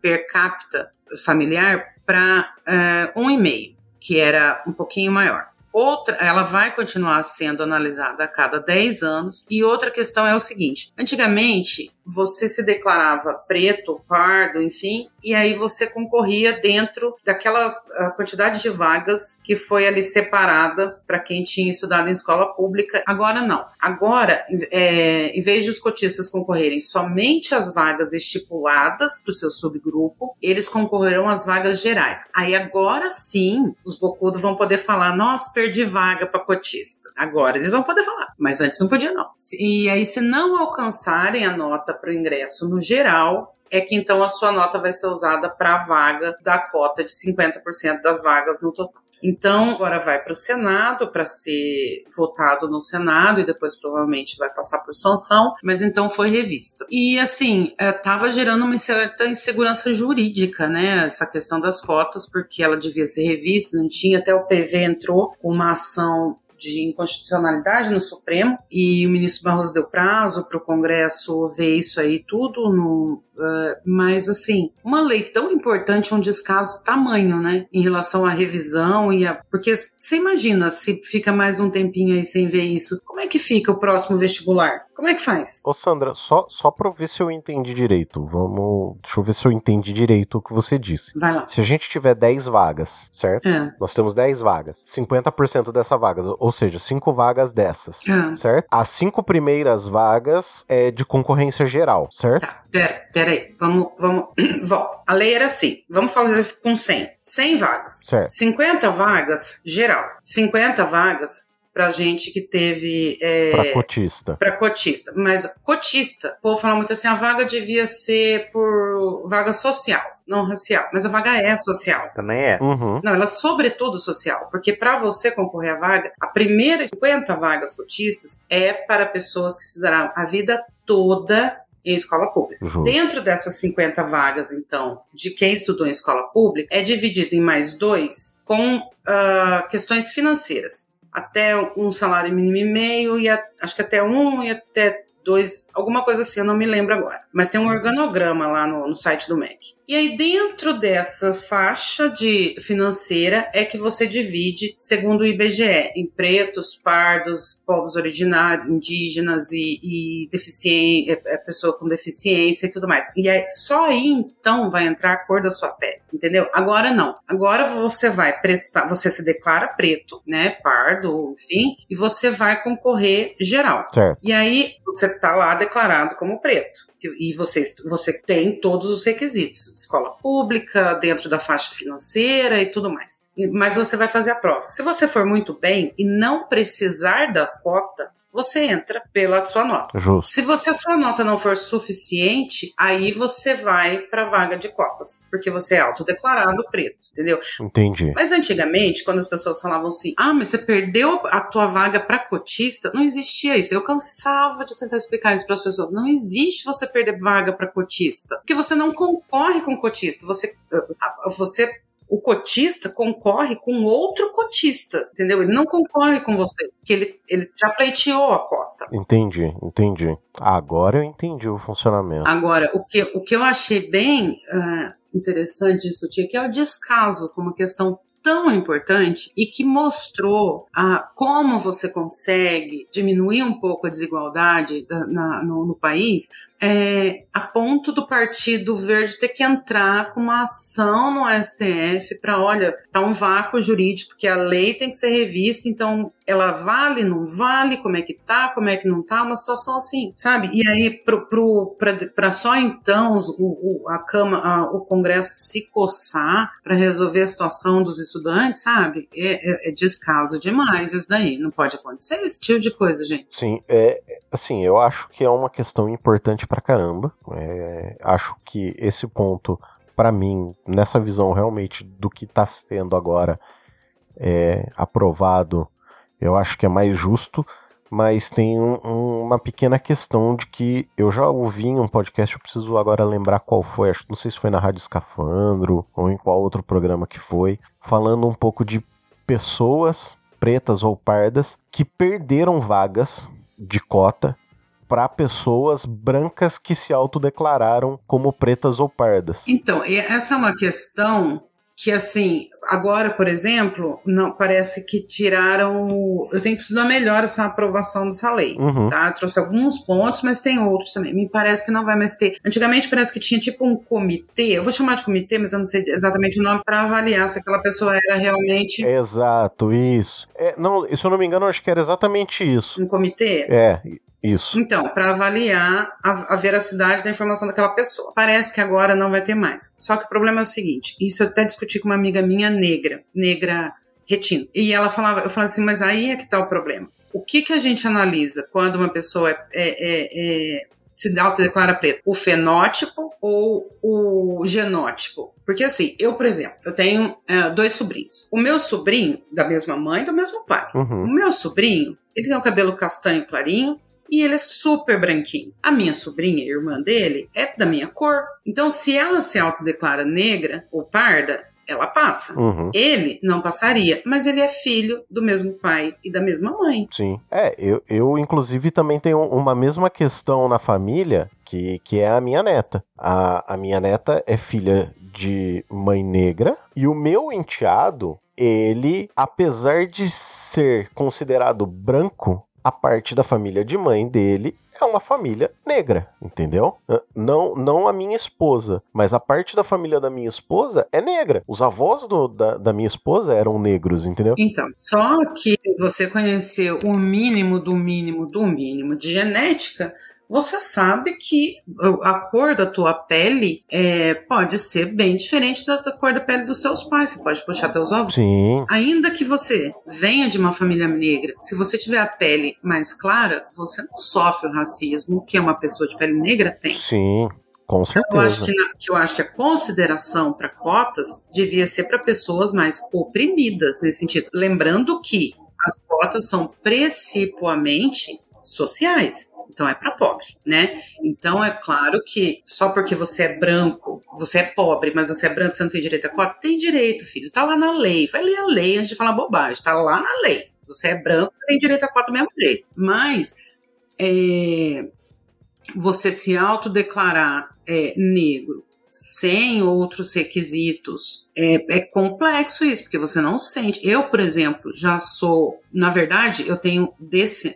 per capita familiar para é, um e meio, que era um pouquinho maior. Outra, ela vai continuar sendo analisada a cada 10 anos. E outra questão é o seguinte: antigamente você se declarava preto, pardo, enfim, e aí você concorria dentro daquela quantidade de vagas que foi ali separada para quem tinha estudado em escola pública. Agora não. Agora, é, em vez de os cotistas concorrerem somente às vagas estipuladas para o seu subgrupo, eles concorrerão às vagas gerais. Aí agora sim, os bocudos vão poder falar: nossa, perdi vaga para cotista. Agora eles vão poder falar, mas antes não podia não. E aí, se não alcançarem a nota para o ingresso no geral, é que então a sua nota vai ser usada para a vaga da cota de 50% das vagas no total. Então, agora vai para o Senado para ser votado no Senado e depois provavelmente vai passar por sanção, mas então foi revista. E assim, estava é, gerando uma certa insegurança jurídica, né? Essa questão das cotas, porque ela devia ser revista, não tinha, até o PV entrou com uma ação de inconstitucionalidade no Supremo e o ministro Barroso deu prazo para o Congresso ver isso aí tudo no, Uh, mas, assim, uma lei tão importante, um descaso tamanho, né? Em relação à revisão e a. Porque você imagina se fica mais um tempinho aí sem ver isso. Como é que fica o próximo vestibular? Como é que faz? Ô, Sandra, só, só pra ver se eu entendi direito. Vamos. Deixa eu ver se eu entendi direito o que você disse. Vai lá. Se a gente tiver 10 vagas, certo? É. Nós temos 10 vagas. 50% dessa vagas, ou seja, 5 vagas dessas. É. Certo? As 5 primeiras vagas é de concorrência geral, certo? Tá, pera, pera peraí, vamos, vamos, volta. A lei era assim, vamos fazer com 100. 100 vagas. Certo. 50 vagas, geral. 50 vagas pra gente que teve. É, pra cotista. Pra cotista. Mas cotista, o povo fala muito assim: a vaga devia ser por vaga social, não racial. Mas a vaga é social. Também é. Uhum. Não, ela é sobretudo social. Porque para você concorrer à vaga, a primeira 50 vagas cotistas é para pessoas que se darão a vida toda em escola pública. Uhum. Dentro dessas 50 vagas, então, de quem estudou em escola pública, é dividido em mais dois com uh, questões financeiras. Até um salário mínimo e meio, e a, acho que até um e até dois, alguma coisa assim, eu não me lembro agora. Mas tem um organograma lá no, no site do MEC. E aí, dentro dessa faixa de financeira, é que você divide, segundo o IBGE, em pretos, pardos, povos originários, indígenas e, e deficiente, é, é, pessoa com deficiência e tudo mais. E aí, só aí, então, vai entrar a cor da sua pele, entendeu? Agora não. Agora você vai prestar, você se declara preto, né, pardo, enfim, e você vai concorrer geral. Certo. E aí, você tá lá declarado como preto e você, você tem todos os requisitos, escola pública, dentro da faixa financeira e tudo mais. Mas você vai fazer a prova. Se você for muito bem e não precisar da cota, você entra pela sua nota. Justo. Se você a sua nota não for suficiente, aí você vai para vaga de cotas, porque você é autodeclarado preto, entendeu? Entendi. Mas antigamente, quando as pessoas falavam assim: "Ah, mas você perdeu a tua vaga para cotista", não existia isso. Eu cansava de tentar explicar isso para as pessoas. Não existe você perder vaga para cotista, porque você não concorre com cotista. Você você o cotista concorre com outro cotista, entendeu? Ele não concorre com você, que ele, ele já pleiteou a cota. Entendi, entendi. Agora eu entendi o funcionamento. Agora, o que, o que eu achei bem uh, interessante disso, Tia, que é o descaso como questão tão importante e que mostrou ah, como você consegue diminuir um pouco a desigualdade na, no, no, país é, a ponto do Partido Verde ter que entrar com uma ação no STF para, olha, tá um vácuo jurídico, porque a lei tem que ser revista, então ela vale, não vale, como é que tá, como é que não tá, uma situação assim, sabe? E aí, pra só então o, o, a Câmara, a, o Congresso se coçar para resolver a situação dos estudantes, sabe? É, é, é descaso demais isso daí. Não pode acontecer esse tipo de coisa, gente. Sim, é, assim, eu acho que é uma questão importante pra caramba. É, acho que esse ponto, para mim, nessa visão realmente do que está sendo agora é, aprovado, eu acho que é mais justo. Mas tem um, um, uma pequena questão de que eu já ouvi em um podcast, eu preciso agora lembrar qual foi, acho, não sei se foi na Rádio Escafandro ou em qual outro programa que foi, falando um pouco de pessoas pretas ou pardas que perderam vagas de cota para pessoas brancas que se autodeclararam como pretas ou pardas. Então, essa é uma questão que assim, agora, por exemplo, não parece que tiraram. Eu tenho que estudar melhor essa aprovação dessa lei, uhum. tá? Trouxe alguns pontos, mas tem outros também. Me parece que não vai mais ter. Antigamente parece que tinha tipo um comitê, eu vou chamar de comitê, mas eu não sei exatamente o nome, para avaliar se aquela pessoa era realmente. Exato, isso. É, não, se eu não me engano, acho que era exatamente isso. Um comitê? É, isso. Então, para avaliar a, a, veracidade da informação daquela pessoa. Parece que agora não vai ter mais. Só que o problema é o seguinte: isso eu até discuti com uma amiga minha negra, negra retina. E ela falava, eu falava assim, mas aí é que tá o problema. O que, que a gente analisa quando uma pessoa é, é, é, é se autodeclara preta? O fenótipo ou o genótipo? Porque assim, eu, por exemplo, eu tenho é, dois sobrinhos. O meu sobrinho, da mesma mãe, do mesmo pai. Uhum. O meu sobrinho, ele tem o cabelo castanho clarinho, e ele é super branquinho. A minha sobrinha, irmã dele, é da minha cor. Então, se ela se autodeclara negra ou parda, ela passa. Uhum. Ele não passaria, mas ele é filho do mesmo pai e da mesma mãe. Sim. É, eu, eu inclusive também tenho uma mesma questão na família, que, que é a minha neta. A, a minha neta é filha de mãe negra e o meu enteado, ele, apesar de ser considerado branco, a parte da família de mãe dele é uma família negra, entendeu? Não, não a minha esposa, mas a parte da família da minha esposa é negra. Os avós do, da, da minha esposa eram negros, entendeu? Então, só que se você conhecer o mínimo do mínimo do mínimo de genética, você sabe que a cor da tua pele é, pode ser bem diferente da, da, cor da pele dos seus pais. Você pode puxar teus avós. Sim. Ainda que você venha de uma família negra, se você tiver a pele mais clara, você não sofre o racismo que uma pessoa de pele negra tem. Sim. Com certeza. Eu acho que, na, eu acho que a consideração para cotas devia ser para pessoas mais oprimidas nesse sentido. Lembrando que as cotas são principalmente sociais. Então é para pobre, né? Então é claro que só porque você é branco, você é pobre, mas você é branco, você não tem direito a cota? Tem direito, filho. Tá lá na lei. Vai ler a lei antes de falar bobagem. Tá lá na lei. Você é branco, tem direito a cota do mesmo jeito. Mas é, você se autodeclarar é, negro sem outros requisitos. É, é, complexo isso, porque você não sente. Eu, por exemplo, já sou, na verdade, eu tenho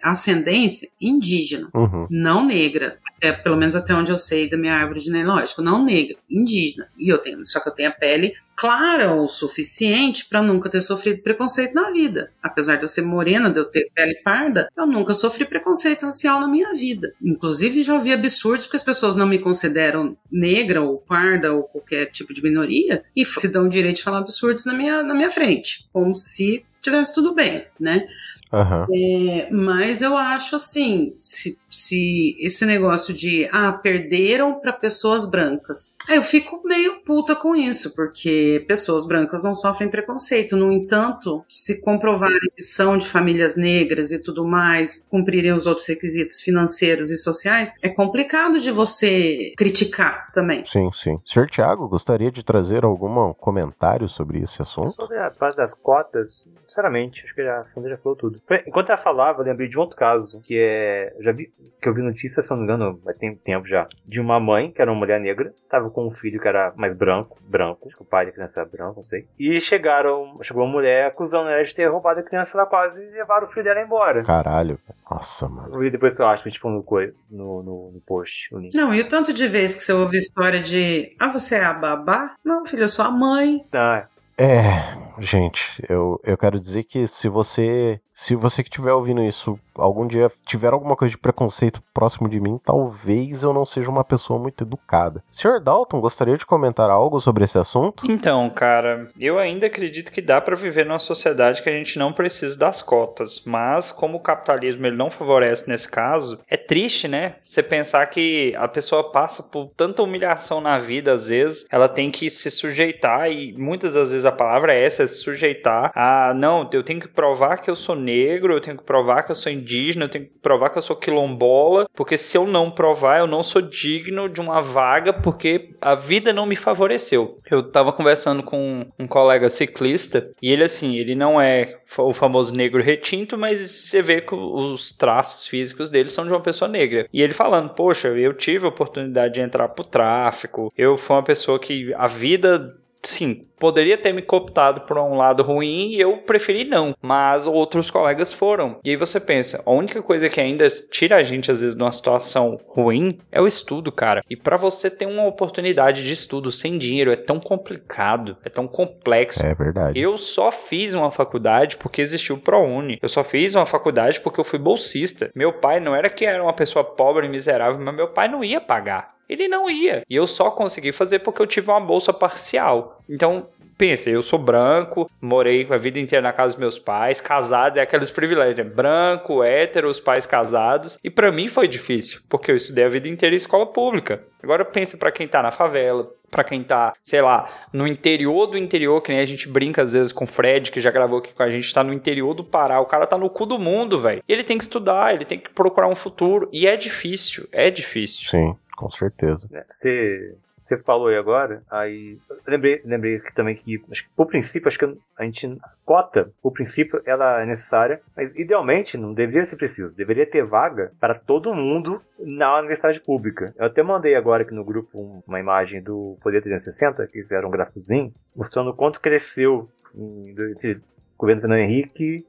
ascendência indígena, uhum. não negra. Até, pelo menos até onde eu sei da minha árvore genealógica, não negra, indígena. E eu tenho, só que eu tenho a pele clara o suficiente para nunca ter sofrido preconceito na vida. Apesar de eu ser morena, de eu ter pele parda, eu nunca sofri preconceito racial na minha vida. Inclusive, já ouvi absurdos porque as pessoas não me consideram negra ou parda ou qualquer tipo de minoria e se dão o direito de falar absurdos na minha, na minha frente, como se tivesse tudo bem, né? Uhum. É, mas eu acho assim, se, se esse negócio de ah, perderam para pessoas brancas, eu fico meio puta com isso, porque pessoas brancas não sofrem preconceito. No entanto, se comprovarem que são de famílias negras e tudo mais, cumprirem os outros requisitos financeiros e sociais, é complicado de você criticar também. Sim, sim. Senhor Tiago, gostaria de trazer algum comentário sobre esse assunto? Sobre a parte das cotas, sinceramente, acho que a Sandra já falou tudo. Enquanto ela falava, eu lembrei de um outro caso, que é. Já vi, que eu vi notícia, se não me engano, vai ter tempo já, de uma mãe, que era uma mulher negra, tava com um filho que era mais branco, branco, acho que o pai da criança era branco, não sei. E chegaram, chegou uma mulher acusando ela de ter roubado a criança, ela quase levaram o filho dela embora. Caralho. Nossa, mano. E depois eu acho que tipo no, no, no, no post. O link. Não, e o tanto de vezes que você ouve história de. Ah, você é a babá? Não, filho, eu sou a mãe. Ah, é. Gente, eu, eu quero dizer que se você se você que estiver ouvindo isso algum dia tiver alguma coisa de preconceito próximo de mim, talvez eu não seja uma pessoa muito educada. Sr. Dalton, gostaria de comentar algo sobre esse assunto? Então, cara, eu ainda acredito que dá para viver numa sociedade que a gente não precisa das cotas, mas como o capitalismo ele não favorece nesse caso, é triste, né? Você pensar que a pessoa passa por tanta humilhação na vida, às vezes, ela tem que se sujeitar e muitas das vezes a palavra é essa, se sujeitar a, não, eu tenho que provar que eu sou negro, eu tenho que provar que eu sou indígena, eu tenho que provar que eu sou quilombola, porque se eu não provar, eu não sou digno de uma vaga, porque a vida não me favoreceu. Eu tava conversando com um colega ciclista e ele, assim, ele não é o famoso negro retinto, mas você vê que os traços físicos dele são de uma pessoa negra. E ele falando, poxa, eu tive a oportunidade de entrar pro tráfico, eu fui uma pessoa que a vida sim, poderia ter me cooptado por um lado ruim e eu preferi não, mas outros colegas foram. E aí você pensa, a única coisa que ainda tira a gente às vezes de uma situação ruim é o estudo, cara. E para você ter uma oportunidade de estudo sem dinheiro é tão complicado, é tão complexo. É verdade. Eu só fiz uma faculdade porque existiu o ProUni. Eu só fiz uma faculdade porque eu fui bolsista. Meu pai não era que era uma pessoa pobre e miserável, mas meu pai não ia pagar. Ele não ia. E eu só consegui fazer porque eu tive uma bolsa parcial. Então, pensa, eu sou branco, morei a vida inteira na casa dos meus pais, casado, é aqueles privilégios, né? branco, hétero, os pais casados. E para mim foi difícil, porque eu estudei a vida inteira em escola pública. Agora pensa para quem tá na favela, para quem tá, sei lá, no interior do interior, que nem a gente brinca às vezes com o Fred, que já gravou aqui com a gente, tá no interior do Pará, o cara tá no cu do mundo, velho. Ele tem que estudar, ele tem que procurar um futuro, e é difícil, é difícil. Sim. Com certeza. É, você, você falou aí agora, aí lembrei, lembrei que também que, acho que por princípio, acho que a gente cota, por princípio, ela é necessária, mas idealmente não deveria ser preciso, deveria ter vaga para todo mundo na universidade pública. Eu até mandei agora aqui no grupo uma imagem do Poder 360, que fizeram um gráficozinho, mostrando quanto cresceu entre o governo Fernando Henrique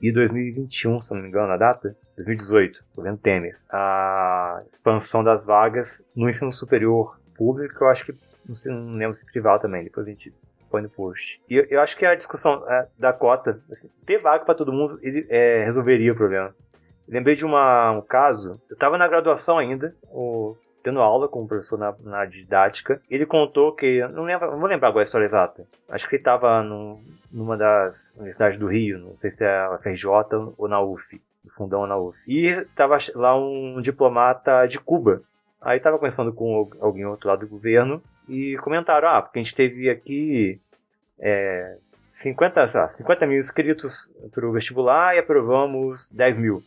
e 2021, se não me engano, a data, 2018, governo Temer, a expansão das vagas no ensino superior público, eu acho que, não, sei, não lembro se privado também, depois a gente põe no post. E eu, eu acho que a discussão é, da cota, assim, ter vaga para todo mundo, é, resolveria o problema. Lembrei de uma, um caso, eu estava na graduação ainda, o tendo aula com um professor na, na didática. Ele contou que, não, não vou lembrar agora a história exata, acho que ele estava numa das universidades do Rio, não sei se é a FRJ ou na UF, no fundão na UF. E estava lá um diplomata de Cuba. Aí estava conversando com alguém outro lado do governo e comentaram, ah, porque a gente teve aqui é, 50, 50 mil inscritos para o vestibular e aprovamos 10 mil.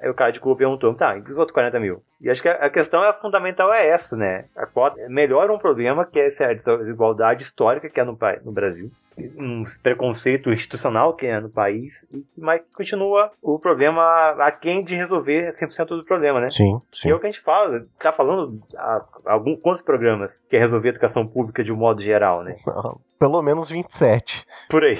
Aí o cara de Cuba perguntou, tá, e os outros 40 mil? E acho que a questão é fundamental é essa, né? A cota melhora um problema que é essa desigualdade histórica que é no, no Brasil, um preconceito institucional que é no país, mas continua o problema aquém de resolver 100% do problema, né? Sim, sim. Que é o que a gente fala, tá falando há alguns quantos programas que é resolver a educação pública de um modo geral, né? Pelo menos 27. Por aí.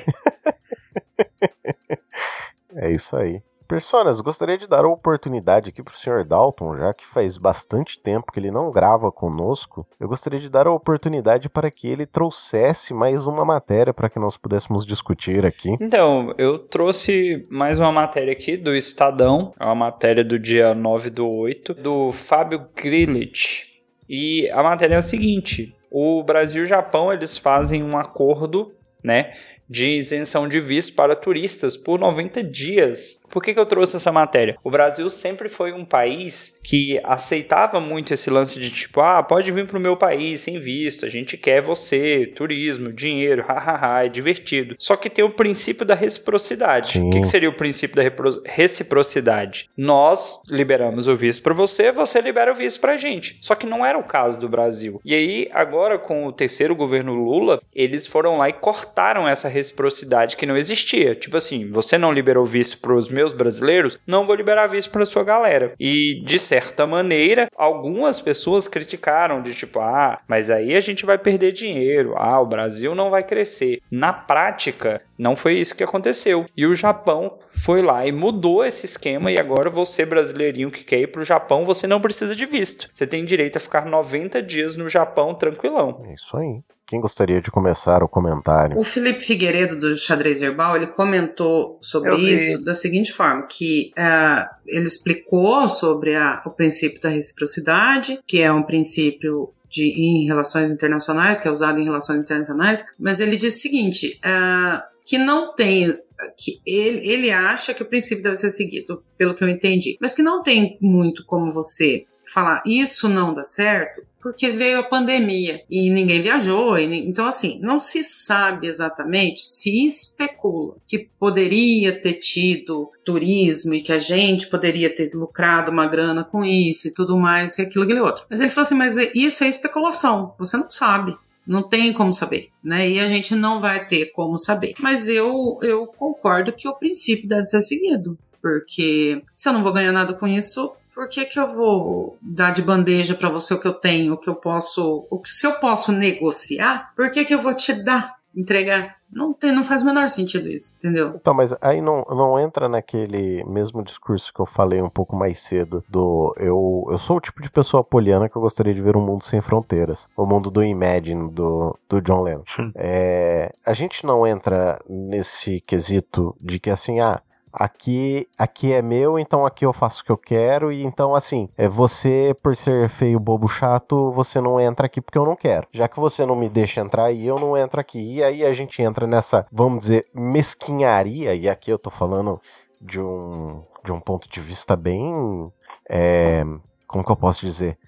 é isso aí. Personas, gostaria de dar a oportunidade aqui para o Sr. Dalton, já que faz bastante tempo que ele não grava conosco, eu gostaria de dar a oportunidade para que ele trouxesse mais uma matéria para que nós pudéssemos discutir aqui. Então, eu trouxe mais uma matéria aqui do Estadão, é uma matéria do dia 9 do 8, do Fábio Grillich. E a matéria é a seguinte: o Brasil e o Japão eles fazem um acordo, né? De isenção de visto para turistas por 90 dias. Por que, que eu trouxe essa matéria? O Brasil sempre foi um país que aceitava muito esse lance de tipo, ah, pode vir para o meu país sem visto, a gente quer você, turismo, dinheiro, hahaha, é divertido. Só que tem o princípio da reciprocidade. Sim. O que, que seria o princípio da reciprocidade? Nós liberamos o visto para você, você libera o visto para a gente. Só que não era o caso do Brasil. E aí, agora com o terceiro governo Lula, eles foram lá e cortaram essa reciprocidade que não existia. Tipo assim, você não liberou visto para os meus brasileiros, não vou liberar visto para sua galera. E de certa maneira, algumas pessoas criticaram de tipo, ah, mas aí a gente vai perder dinheiro. Ah, o Brasil não vai crescer. Na prática, Não foi isso que aconteceu. E o Japão foi lá e mudou esse esquema e agora você brasileirinho que quer ir pro Japão, você não precisa de visto. Você tem direito a ficar 90 dias no Japão tranquilão. É isso aí. Quem gostaria de começar o comentário? O Felipe Figueiredo, do Xadrez Herbal, ele comentou sobre isso da seguinte forma, que uh, ele explicou sobre a, o princípio da reciprocidade, que é um princípio de, em relações internacionais, que é usado em relações internacionais, mas ele diz o seguinte, uh, que não tem, que ele, ele acha que o princípio deve ser seguido, pelo que eu entendi, mas que não tem muito como você falar isso não dá certo, porque veio a pandemia e ninguém viajou. E, então, assim, não se sabe exatamente, se especula que poderia ter tido turismo e que a gente poderia ter lucrado uma grana com isso e tudo mais, e aquilo, aquele outro. Mas ele falou assim: mas isso é especulação, você não sabe. Não tem como saber, né? E a gente não vai ter como saber. Mas eu, eu concordo que o princípio deve ser seguido. Porque se eu não vou ganhar nada com isso, por que, que eu vou dar de bandeja para você o que eu tenho, o que eu posso, o que se eu posso negociar, por que, que eu vou te dar, entregar? Não, tem, não faz o menor sentido isso, entendeu? Então, mas aí não, não entra naquele mesmo discurso que eu falei um pouco mais cedo do eu, eu sou o tipo de pessoa poliana que eu gostaria de ver um mundo sem fronteiras. O mundo do Imagine, do, do John Lennon. é, a gente não entra nesse quesito de que assim, ah, aqui aqui é meu, então aqui eu faço o que eu quero e então assim, é você por ser feio, bobo, chato, você não entra aqui porque eu não quero. Já que você não me deixa entrar aí, eu não entro aqui. E aí a gente entra nessa, vamos dizer, mesquinharia e aqui eu tô falando de um de um ponto de vista bem é, como que eu posso dizer?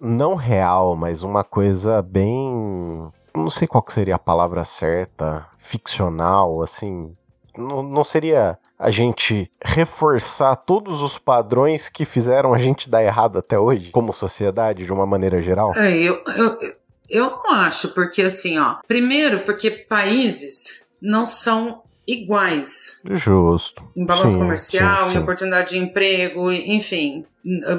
Não real, mas uma coisa bem não sei qual seria a palavra certa, ficcional, assim, não, não seria a gente reforçar todos os padrões que fizeram a gente dar errado até hoje, como sociedade, de uma maneira geral? É, eu, eu, eu não acho, porque assim, ó. Primeiro, porque países não são iguais. Justo. Em balanço comercial, sim, sim. em oportunidade de emprego, enfim,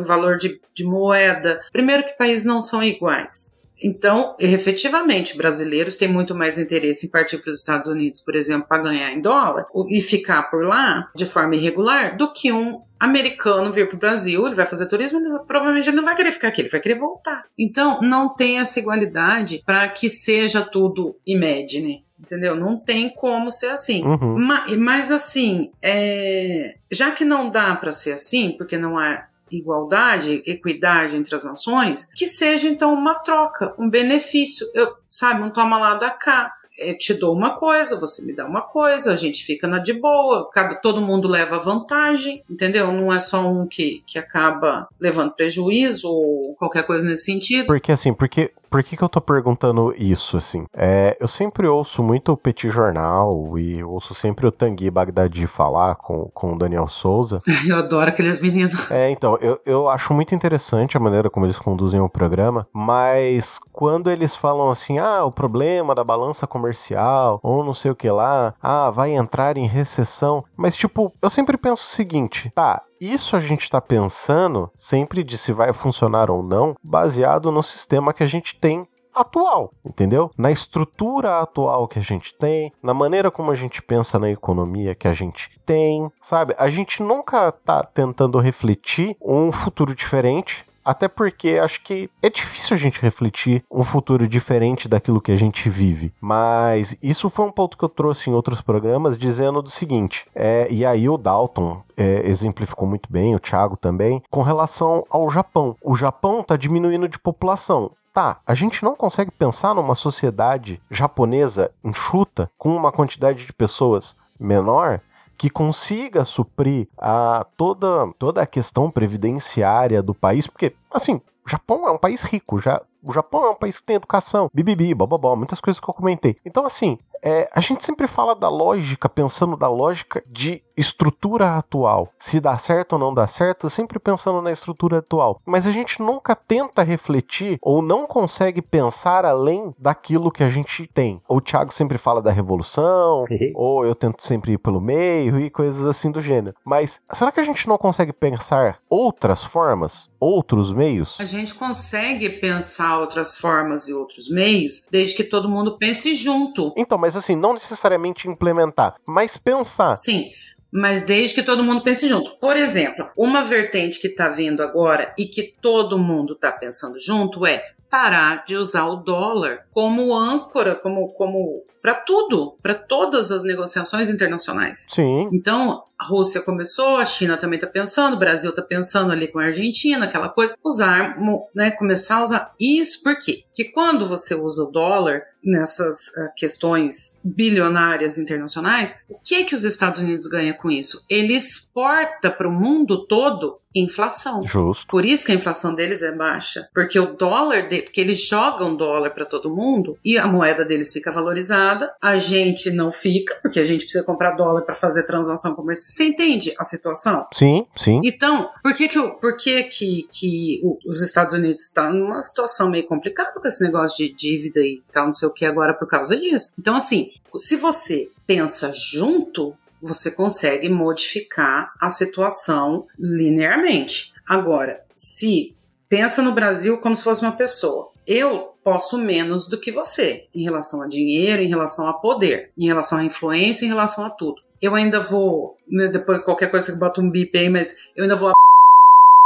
valor de, de moeda. Primeiro que países não são iguais. Então, efetivamente, brasileiros têm muito mais interesse em partir para os Estados Unidos, por exemplo, para ganhar em dólar e ficar por lá de forma irregular, do que um americano vir para o Brasil, ele vai fazer turismo, ele, provavelmente ele não vai querer ficar aqui, ele vai querer voltar. Então, não tem essa igualdade para que seja tudo imagine. Entendeu? Não tem como ser assim. Uhum. Mas, mas, assim, é, já que não dá para ser assim, porque não há igualdade, equidade entre as nações, que seja então uma troca, um benefício. Eu, sabe, um toma lá da cá. Eu te dou uma coisa, você me dá uma coisa, a gente fica na de boa, cada, todo mundo leva vantagem, entendeu? Não é só um que, que acaba levando prejuízo ou qualquer coisa nesse sentido. Porque assim, porque por que, que eu tô perguntando isso, assim? É, eu sempre ouço muito o Petit Jornal e ouço sempre o Tanguy Bagdadi falar com, com o Daniel Souza. Eu adoro aqueles meninos. É, então, eu, eu acho muito interessante a maneira como eles conduzem o programa, mas quando eles falam assim, ah, o problema da balança comercial, ou não sei o que lá, ah, vai entrar em recessão. Mas, tipo, eu sempre penso o seguinte, tá, isso a gente está pensando sempre de se vai funcionar ou não, baseado no sistema que a gente tem atual, entendeu? Na estrutura atual que a gente tem, na maneira como a gente pensa na economia que a gente tem, sabe? A gente nunca tá tentando refletir um futuro diferente até porque acho que é difícil a gente refletir um futuro diferente daquilo que a gente vive. Mas isso foi um ponto que eu trouxe em outros programas, dizendo do seguinte: é, e aí o Dalton é, exemplificou muito bem, o Thiago também, com relação ao Japão. O Japão está diminuindo de população. Tá, a gente não consegue pensar numa sociedade japonesa enxuta com uma quantidade de pessoas menor que consiga suprir a toda, toda a questão previdenciária do país, porque, assim, o Japão é um país rico, já, o Japão é um país que tem educação, bibibi, bababó, muitas coisas que eu comentei. Então, assim, é, a gente sempre fala da lógica, pensando da lógica de estrutura atual. Se dá certo ou não dá certo, sempre pensando na estrutura atual. Mas a gente nunca tenta refletir ou não consegue pensar além daquilo que a gente tem. O Thiago sempre fala da revolução, ou eu tento sempre ir pelo meio e coisas assim do gênero. Mas será que a gente não consegue pensar outras formas, outros meios? A gente consegue pensar outras formas e outros meios, desde que todo mundo pense junto. Então, mas mas assim, não necessariamente implementar, mas pensar. Sim. Mas desde que todo mundo pense junto. Por exemplo, uma vertente que está vindo agora e que todo mundo está pensando junto é parar de usar o dólar como âncora, como, como para tudo, para todas as negociações internacionais. Sim. Então, a Rússia começou, a China também está pensando, o Brasil está pensando ali com a Argentina, aquela coisa, usar, né, começar a usar isso, por quê? Porque quando você usa o dólar nessas uh, questões bilionárias internacionais, o que que os Estados Unidos ganham com isso? Ele exporta para o mundo todo inflação. Justo. Por isso que a inflação deles é baixa, porque o dólar, de, porque eles jogam dólar para todo mundo e a moeda deles fica valorizada, a gente não fica, porque a gente precisa comprar dólar para fazer transação comercial. Você entende a situação? Sim, sim. Então, por que que, por que, que, que os Estados Unidos estão numa situação meio complicada com esse negócio de dívida e tal, não sei o que agora por causa disso? Então, assim, se você pensa junto, você consegue modificar a situação linearmente. Agora, se pensa no Brasil como se fosse uma pessoa, eu posso menos do que você em relação a dinheiro, em relação a poder, em relação a influência, em relação a tudo. Eu ainda vou, né, depois qualquer coisa que bota um bip aí, mas eu ainda vou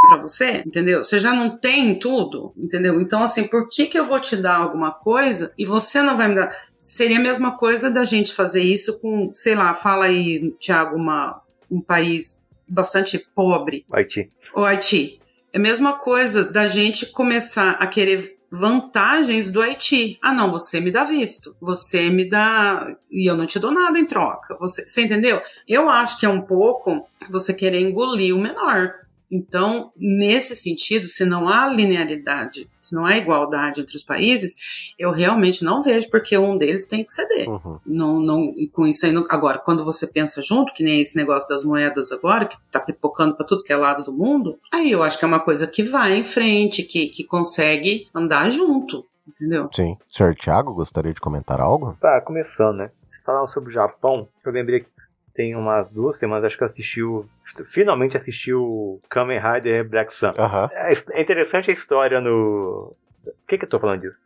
para você, entendeu? Você já não tem tudo, entendeu? Então, assim, por que que eu vou te dar alguma coisa e você não vai me dar? Seria a mesma coisa da gente fazer isso com, sei lá, fala aí, Tiago, uma, um país bastante pobre. Haiti. O Haiti. É a mesma coisa da gente começar a querer vantagens do Haiti. Ah, não, você me dá visto, você me dá. e eu não te dou nada em troca. Você, você entendeu? Eu acho que é um pouco você querer engolir o menor. Então, nesse sentido, se não há linearidade, se não há igualdade entre os países, eu realmente não vejo porque um deles tem que ceder. Uhum. Não, não, e com isso aí, não, agora, quando você pensa junto, que nem esse negócio das moedas agora, que tá pipocando para tudo que é lado do mundo, aí eu acho que é uma coisa que vai em frente, que, que consegue andar junto. Entendeu? Sim. Senhor Thiago, gostaria de comentar algo? Tá, começando, né? Se falar sobre o Japão, eu lembrei que tem umas duas semanas, acho que assistiu. Finalmente assistiu Kamen Rider Black Sun. É é interessante a história no. Por que, que eu tô falando disso?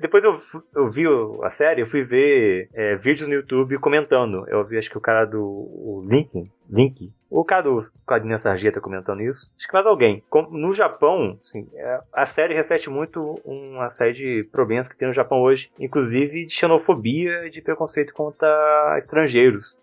Depois eu, eu vi a série, eu fui ver é, vídeos no YouTube comentando. Eu vi, acho que o cara do o Link, Link, o cara do Quadrinha Sarjeta comentando isso. Acho que mais alguém. No Japão, assim, a série reflete muito uma série de problemas que tem no Japão hoje, inclusive de xenofobia e de preconceito contra estrangeiros.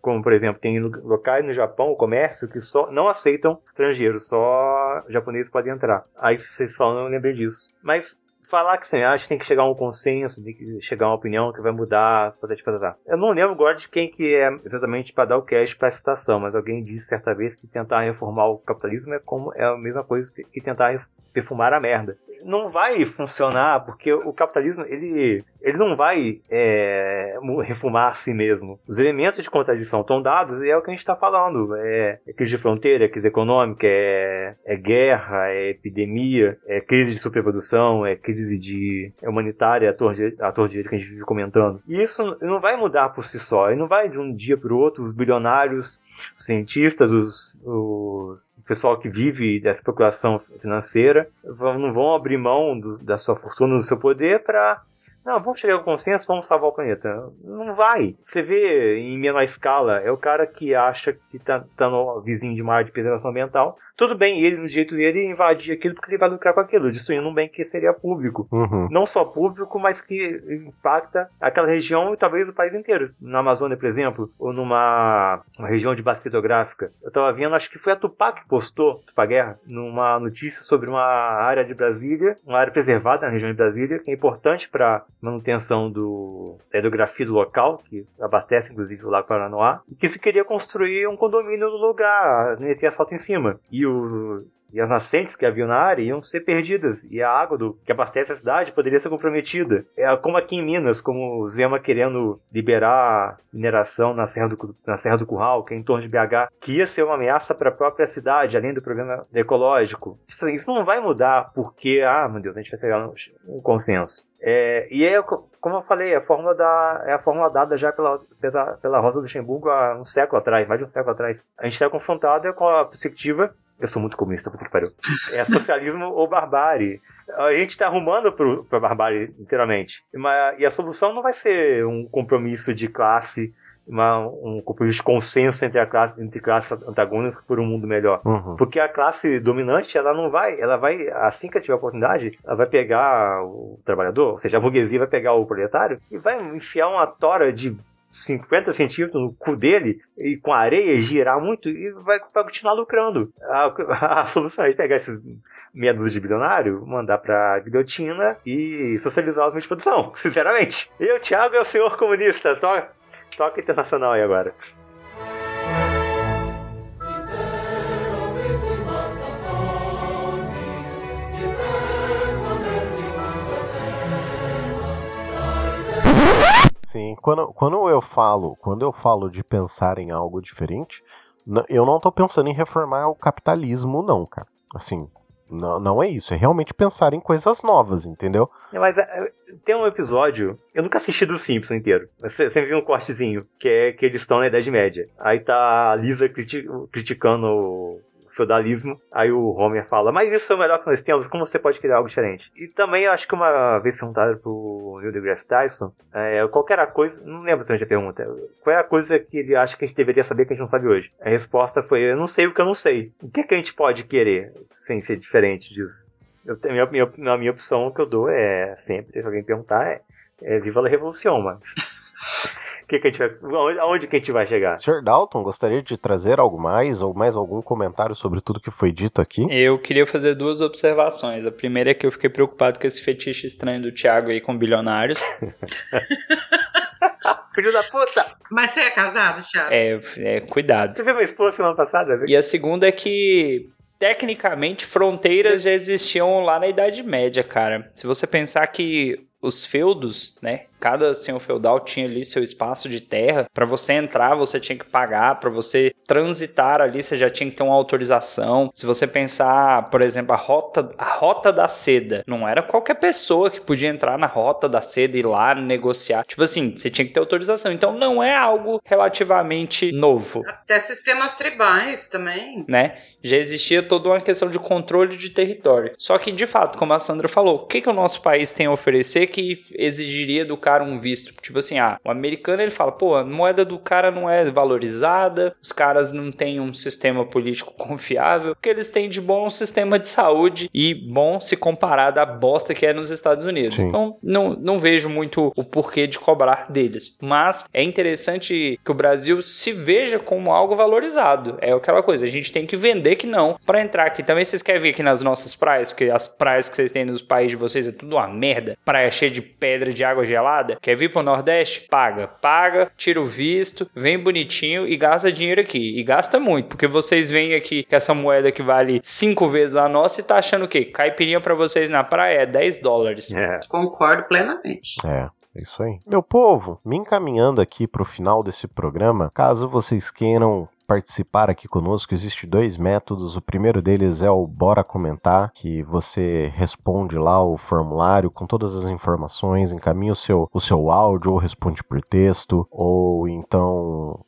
Como, por exemplo, tem lo- locais no Japão, o comércio, que só não aceitam estrangeiros, só japoneses podem entrar. Aí vocês falam, eu lembrei disso. Mas falar que você acha tem que chegar a um consenso, tem que chegar a uma opinião que vai mudar, patati patatá. Eu não lembro agora de quem que é exatamente para dar o cash para a citação, mas alguém disse certa vez que tentar reformar o capitalismo é como é a mesma coisa que tentar perfumar a merda. Não vai funcionar porque o capitalismo ele, ele não vai é, refumar a si mesmo. Os elementos de contradição estão dados e é o que a gente está falando. É, é crise de fronteira, é crise econômica, é, é guerra, é epidemia, é crise de superprodução, é crise de é humanitária, a torre de, a torre de que a gente vive comentando. E isso não vai mudar por si só. E não vai de um dia para o outro os bilionários os cientistas, os, os- o pessoal que vive dessa especulação financeira, vão- não vão abrir mão do- da sua fortuna, do seu poder para não, vamos chegar ao consenso, vamos salvar o planeta. Não vai. Você vê em menor escala, é o cara que acha que tá, tá no vizinho de mar de preservação ambiental. Tudo bem, ele, no jeito dele, invadir aquilo porque ele vai lucrar com aquilo, destruindo um bem que seria público Uhum. não só público, mas que impacta aquela região e talvez o país inteiro. Na Amazônia, por exemplo, ou numa uma região de base hidrográfica. Eu tava vendo, acho que foi a Tupac que postou, Tupac Guerra, numa notícia sobre uma área de Brasília, uma área preservada na região de Brasília, que é importante para manutenção do, da hidrografia do local, que abastece inclusive o Lago Paranoá, e que se queria construir um condomínio no lugar, ia ter asfalto em cima. E o, e as nascentes que havia na área iam ser perdidas. E a água do, que abastece a cidade poderia ser comprometida. É como aqui em Minas, como o Zema querendo liberar mineração na Serra do, na Serra do Curral, que é em torno de BH, que ia ser uma ameaça para a própria cidade, além do problema ecológico. Isso não vai mudar porque, ah, meu Deus, a gente vai chegar um consenso. É, e é, co- como eu falei, a fórmula da, é a fórmula dada já pela, pela, pela Rosa Luxemburgo há um século atrás, mais de um século atrás. A gente está confrontado com a perspectiva eu sou muito comunista, puta que pariu. É socialismo ou barbárie. A gente está arrumando para a barbárie inteiramente. E a solução não vai ser um compromisso de classe uma, um compromisso de consenso entre, a classe, entre classes antagônicas por um mundo melhor. Uhum. Porque a classe dominante, ela não vai, ela vai, assim que ela tiver oportunidade, ela vai pegar o trabalhador, ou seja, a burguesia vai pegar o proletário e vai enfiar uma tora de 50 centímetros no cu dele e com areia girar muito e vai, vai continuar lucrando. A, a, solução é pegar esses meia dúzia de bilionário, mandar pra guilhotina e socializar os meios de produção, sinceramente. Eu, Thiago, é o senhor comunista. Toca, toca internacional aí agora. Sim, quando, quando eu falo, quando eu falo de pensar em algo diferente, eu não tô pensando em reformar o capitalismo, não, cara. Assim, não, não é isso, é realmente pensar em coisas novas, entendeu? Mas é, tem um episódio, eu nunca assisti do Simpson inteiro, mas sempre vi um cortezinho, que é que eles estão na Idade Média. Aí tá a Lisa criti criticando feudalismo. Aí o Homer fala, mas isso é o melhor que nós temos, como você pode criar algo diferente? E também eu acho que uma vez perguntaram pro Neil deGrasse Tyson, é, qual era a coisa, não lembro se a pergunta, qual é a coisa que ele acha que a gente deveria saber que a gente não sabe hoje? A resposta foi, eu não sei o que eu não sei. O que, é que a gente pode querer sem ser diferente disso? Eu, minha, minha, a minha opção que eu dou é sempre, se alguém perguntar, é, é viva a revolução, mas... que, que a gente vai, aonde que a gente vai chegar? Sr. Dalton, gostaria de trazer algo mais ou mais algum comentário sobre tudo que foi dito aqui? Eu queria fazer duas observações. A primeira é que eu fiquei preocupado com esse fetiche estranho do Thiago aí com bilionários. Filho da puta! Mas você é casado, Thiago? É, é cuidado. Você viu minha esposa semana passada? E a segunda é que tecnicamente fronteiras já existiam lá na Idade Média, cara. Se você pensar que os feudos, né? Cada senhor feudal tinha ali seu espaço de terra. Para você entrar, você tinha que pagar. Para você transitar ali, você já tinha que ter uma autorização. Se você pensar, por exemplo, a rota, a rota da seda, não era qualquer pessoa que podia entrar na rota da seda e ir lá negociar. Tipo assim, você tinha que ter autorização. Então não é algo relativamente novo. Até sistemas tribais também. Né? Já existia toda uma questão de controle de território. Só que, de fato, como a Sandra falou, o que, que o nosso país tem a oferecer que exigiria do cara um visto. Tipo assim, ah, o americano ele fala, pô, a moeda do cara não é valorizada, os caras não têm um sistema político confiável, o que eles têm de bom é um sistema de saúde e bom se comparar da bosta que é nos Estados Unidos. Sim. Então, não, não vejo muito o porquê de cobrar deles. Mas é interessante que o Brasil se veja como algo valorizado. É aquela coisa, a gente tem que vender que não para entrar aqui. Também vocês querem vir aqui nas nossas praias, porque as praias que vocês têm nos países de vocês é tudo uma merda. Praia cheia de pedra de água gelada Quer vir pro Nordeste? Paga. Paga, tira o visto, vem bonitinho e gasta dinheiro aqui. E gasta muito, porque vocês vêm aqui com essa moeda que vale cinco vezes a nossa e tá achando o quê? Caipirinha para vocês na praia é 10 dólares. É. Concordo plenamente. É. É isso aí. Meu povo, me encaminhando aqui para o final desse programa, caso vocês queiram participar aqui conosco, existe dois métodos. O primeiro deles é o Bora Comentar, que você responde lá o formulário com todas as informações, encaminha o seu, o seu áudio, ou responde por texto, ou então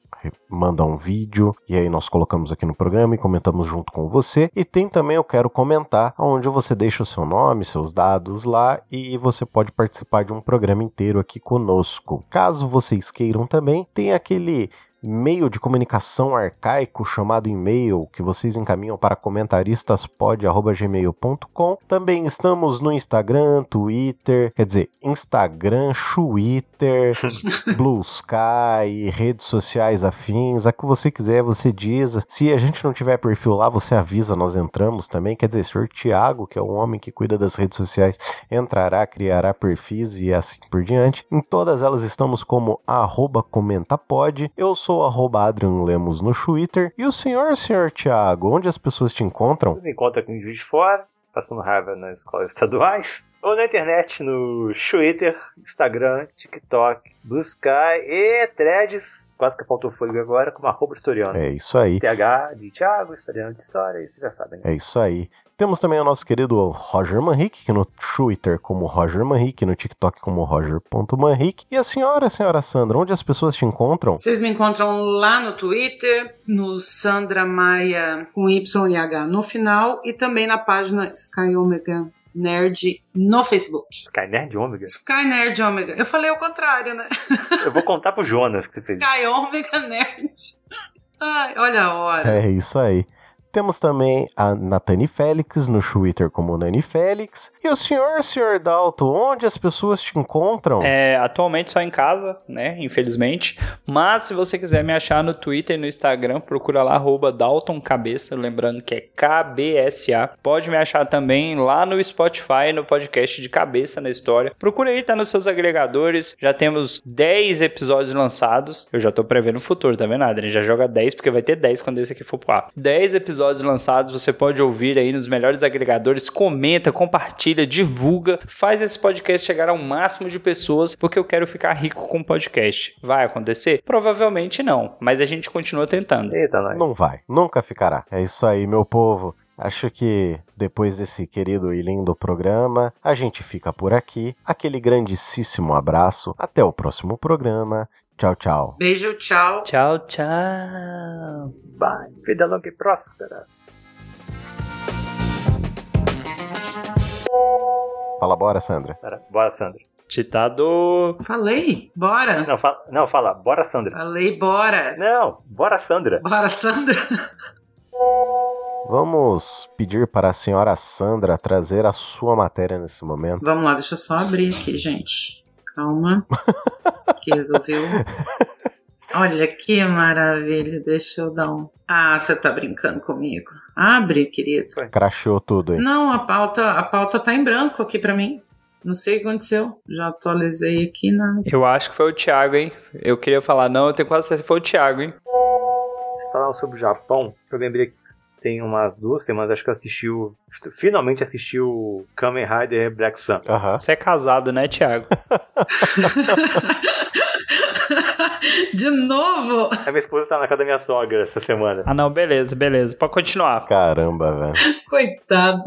manda um vídeo e aí nós colocamos aqui no programa e comentamos junto com você. E tem também eu quero comentar, onde você deixa o seu nome, seus dados lá e você pode participar de um programa inteiro aqui conosco. Caso vocês queiram também, tem aquele meio de comunicação arcaico chamado e-mail que vocês encaminham para comentaristas.pod@gmail.com. Também estamos no Instagram, Twitter, quer dizer, Instagram, Twitter, Blue Sky, redes sociais afins, a que você quiser, você diz. Se a gente não tiver perfil lá, você avisa, nós entramos também. Quer dizer, o senhor Tiago, que é um homem que cuida das redes sociais, entrará, criará perfis e assim por diante. Em todas elas estamos como arroba comentapod. Eu sou sou arroba Adrian Lemos no Twitter. E o senhor, senhor Thiago, onde as pessoas te encontram? Me encontra aqui em Juiz de Fora, passando raiva nas escolas estaduais. Ou na internet, no Twitter, Instagram, TikTok, Blue Sky e Threads, quase que faltou fôlego agora, como arroba historiano. É isso aí. TH de Thiago, historiano de história, vocês já sabem. Né? É isso aí. Temos também o nosso querido Roger Manrique, que no Twitter como Roger Manrique, no TikTok como Roger.manrique. E a senhora, a senhora Sandra, onde as pessoas te encontram? Vocês me encontram lá no Twitter, no Sandra Maia com Y e H no final, e também na página Sky Omega Nerd no Facebook. Sky Nerd Ômega. Sky Nerd Ômega. Eu falei o contrário, né? Eu vou contar pro Jonas que você fez. Sky Ômega Nerd. Ai, olha a hora. É isso aí. Temos também a Natani Félix no Twitter como Nani Félix. E o senhor, senhor Dalto, onde as pessoas te encontram? É, atualmente só em casa, né? Infelizmente. Mas se você quiser me achar no Twitter e no Instagram, procura lá, arroba Dalton Cabeça, lembrando que é KBSA. Pode me achar também lá no Spotify, no podcast de Cabeça na História. Procura aí, tá nos seus agregadores. Já temos 10 episódios lançados. Eu já tô prevendo o futuro, tá vendo, Adrian? Já joga 10, porque vai ter 10 quando esse aqui for pro ar. 10 episódios lançados, você pode ouvir aí nos melhores agregadores. Comenta, compartilha, divulga, faz esse podcast chegar ao máximo de pessoas, porque eu quero ficar rico com o podcast. Vai acontecer? Provavelmente não, mas a gente continua tentando. Eita, nós. Não vai, nunca ficará. É isso aí, meu povo. Acho que depois desse querido e lindo programa, a gente fica por aqui. Aquele grandíssimo abraço. Até o próximo programa. Tchau, tchau. Beijo, tchau. Tchau, tchau. Bye. Vida longa e próspera. Fala, bora, Sandra. Pera, bora, Sandra. Ditador. Falei, bora. Não, fala, não, fala. Bora, Sandra. Falei, bora. Não, bora, Sandra. Bora, Sandra. Vamos pedir para a senhora Sandra trazer a sua matéria nesse momento. Vamos lá, deixa eu só abrir aqui, gente. Calma. Que resolveu. Olha que maravilha. Deixa eu dar um. Ah, você tá brincando comigo. Abre, querido. Crashou tudo aí. Não, a pauta, a pauta tá em branco aqui pra mim. Não sei o que aconteceu. Já atualizei aqui na. Eu acho que foi o Thiago, hein? Eu queria falar, não, eu tenho quase certeza que foi o Thiago, hein? Se falar sobre o Japão, eu lembrei que tem umas duas semanas, acho que eu assisti o. Finalmente assisti o Kamen Rider Black Sun. Você é casado, né, Thiago? De novo! A minha esposa tá na casa da minha sogra essa semana. Ah, não, beleza, beleza. Pode continuar. Caramba, velho. Coitado.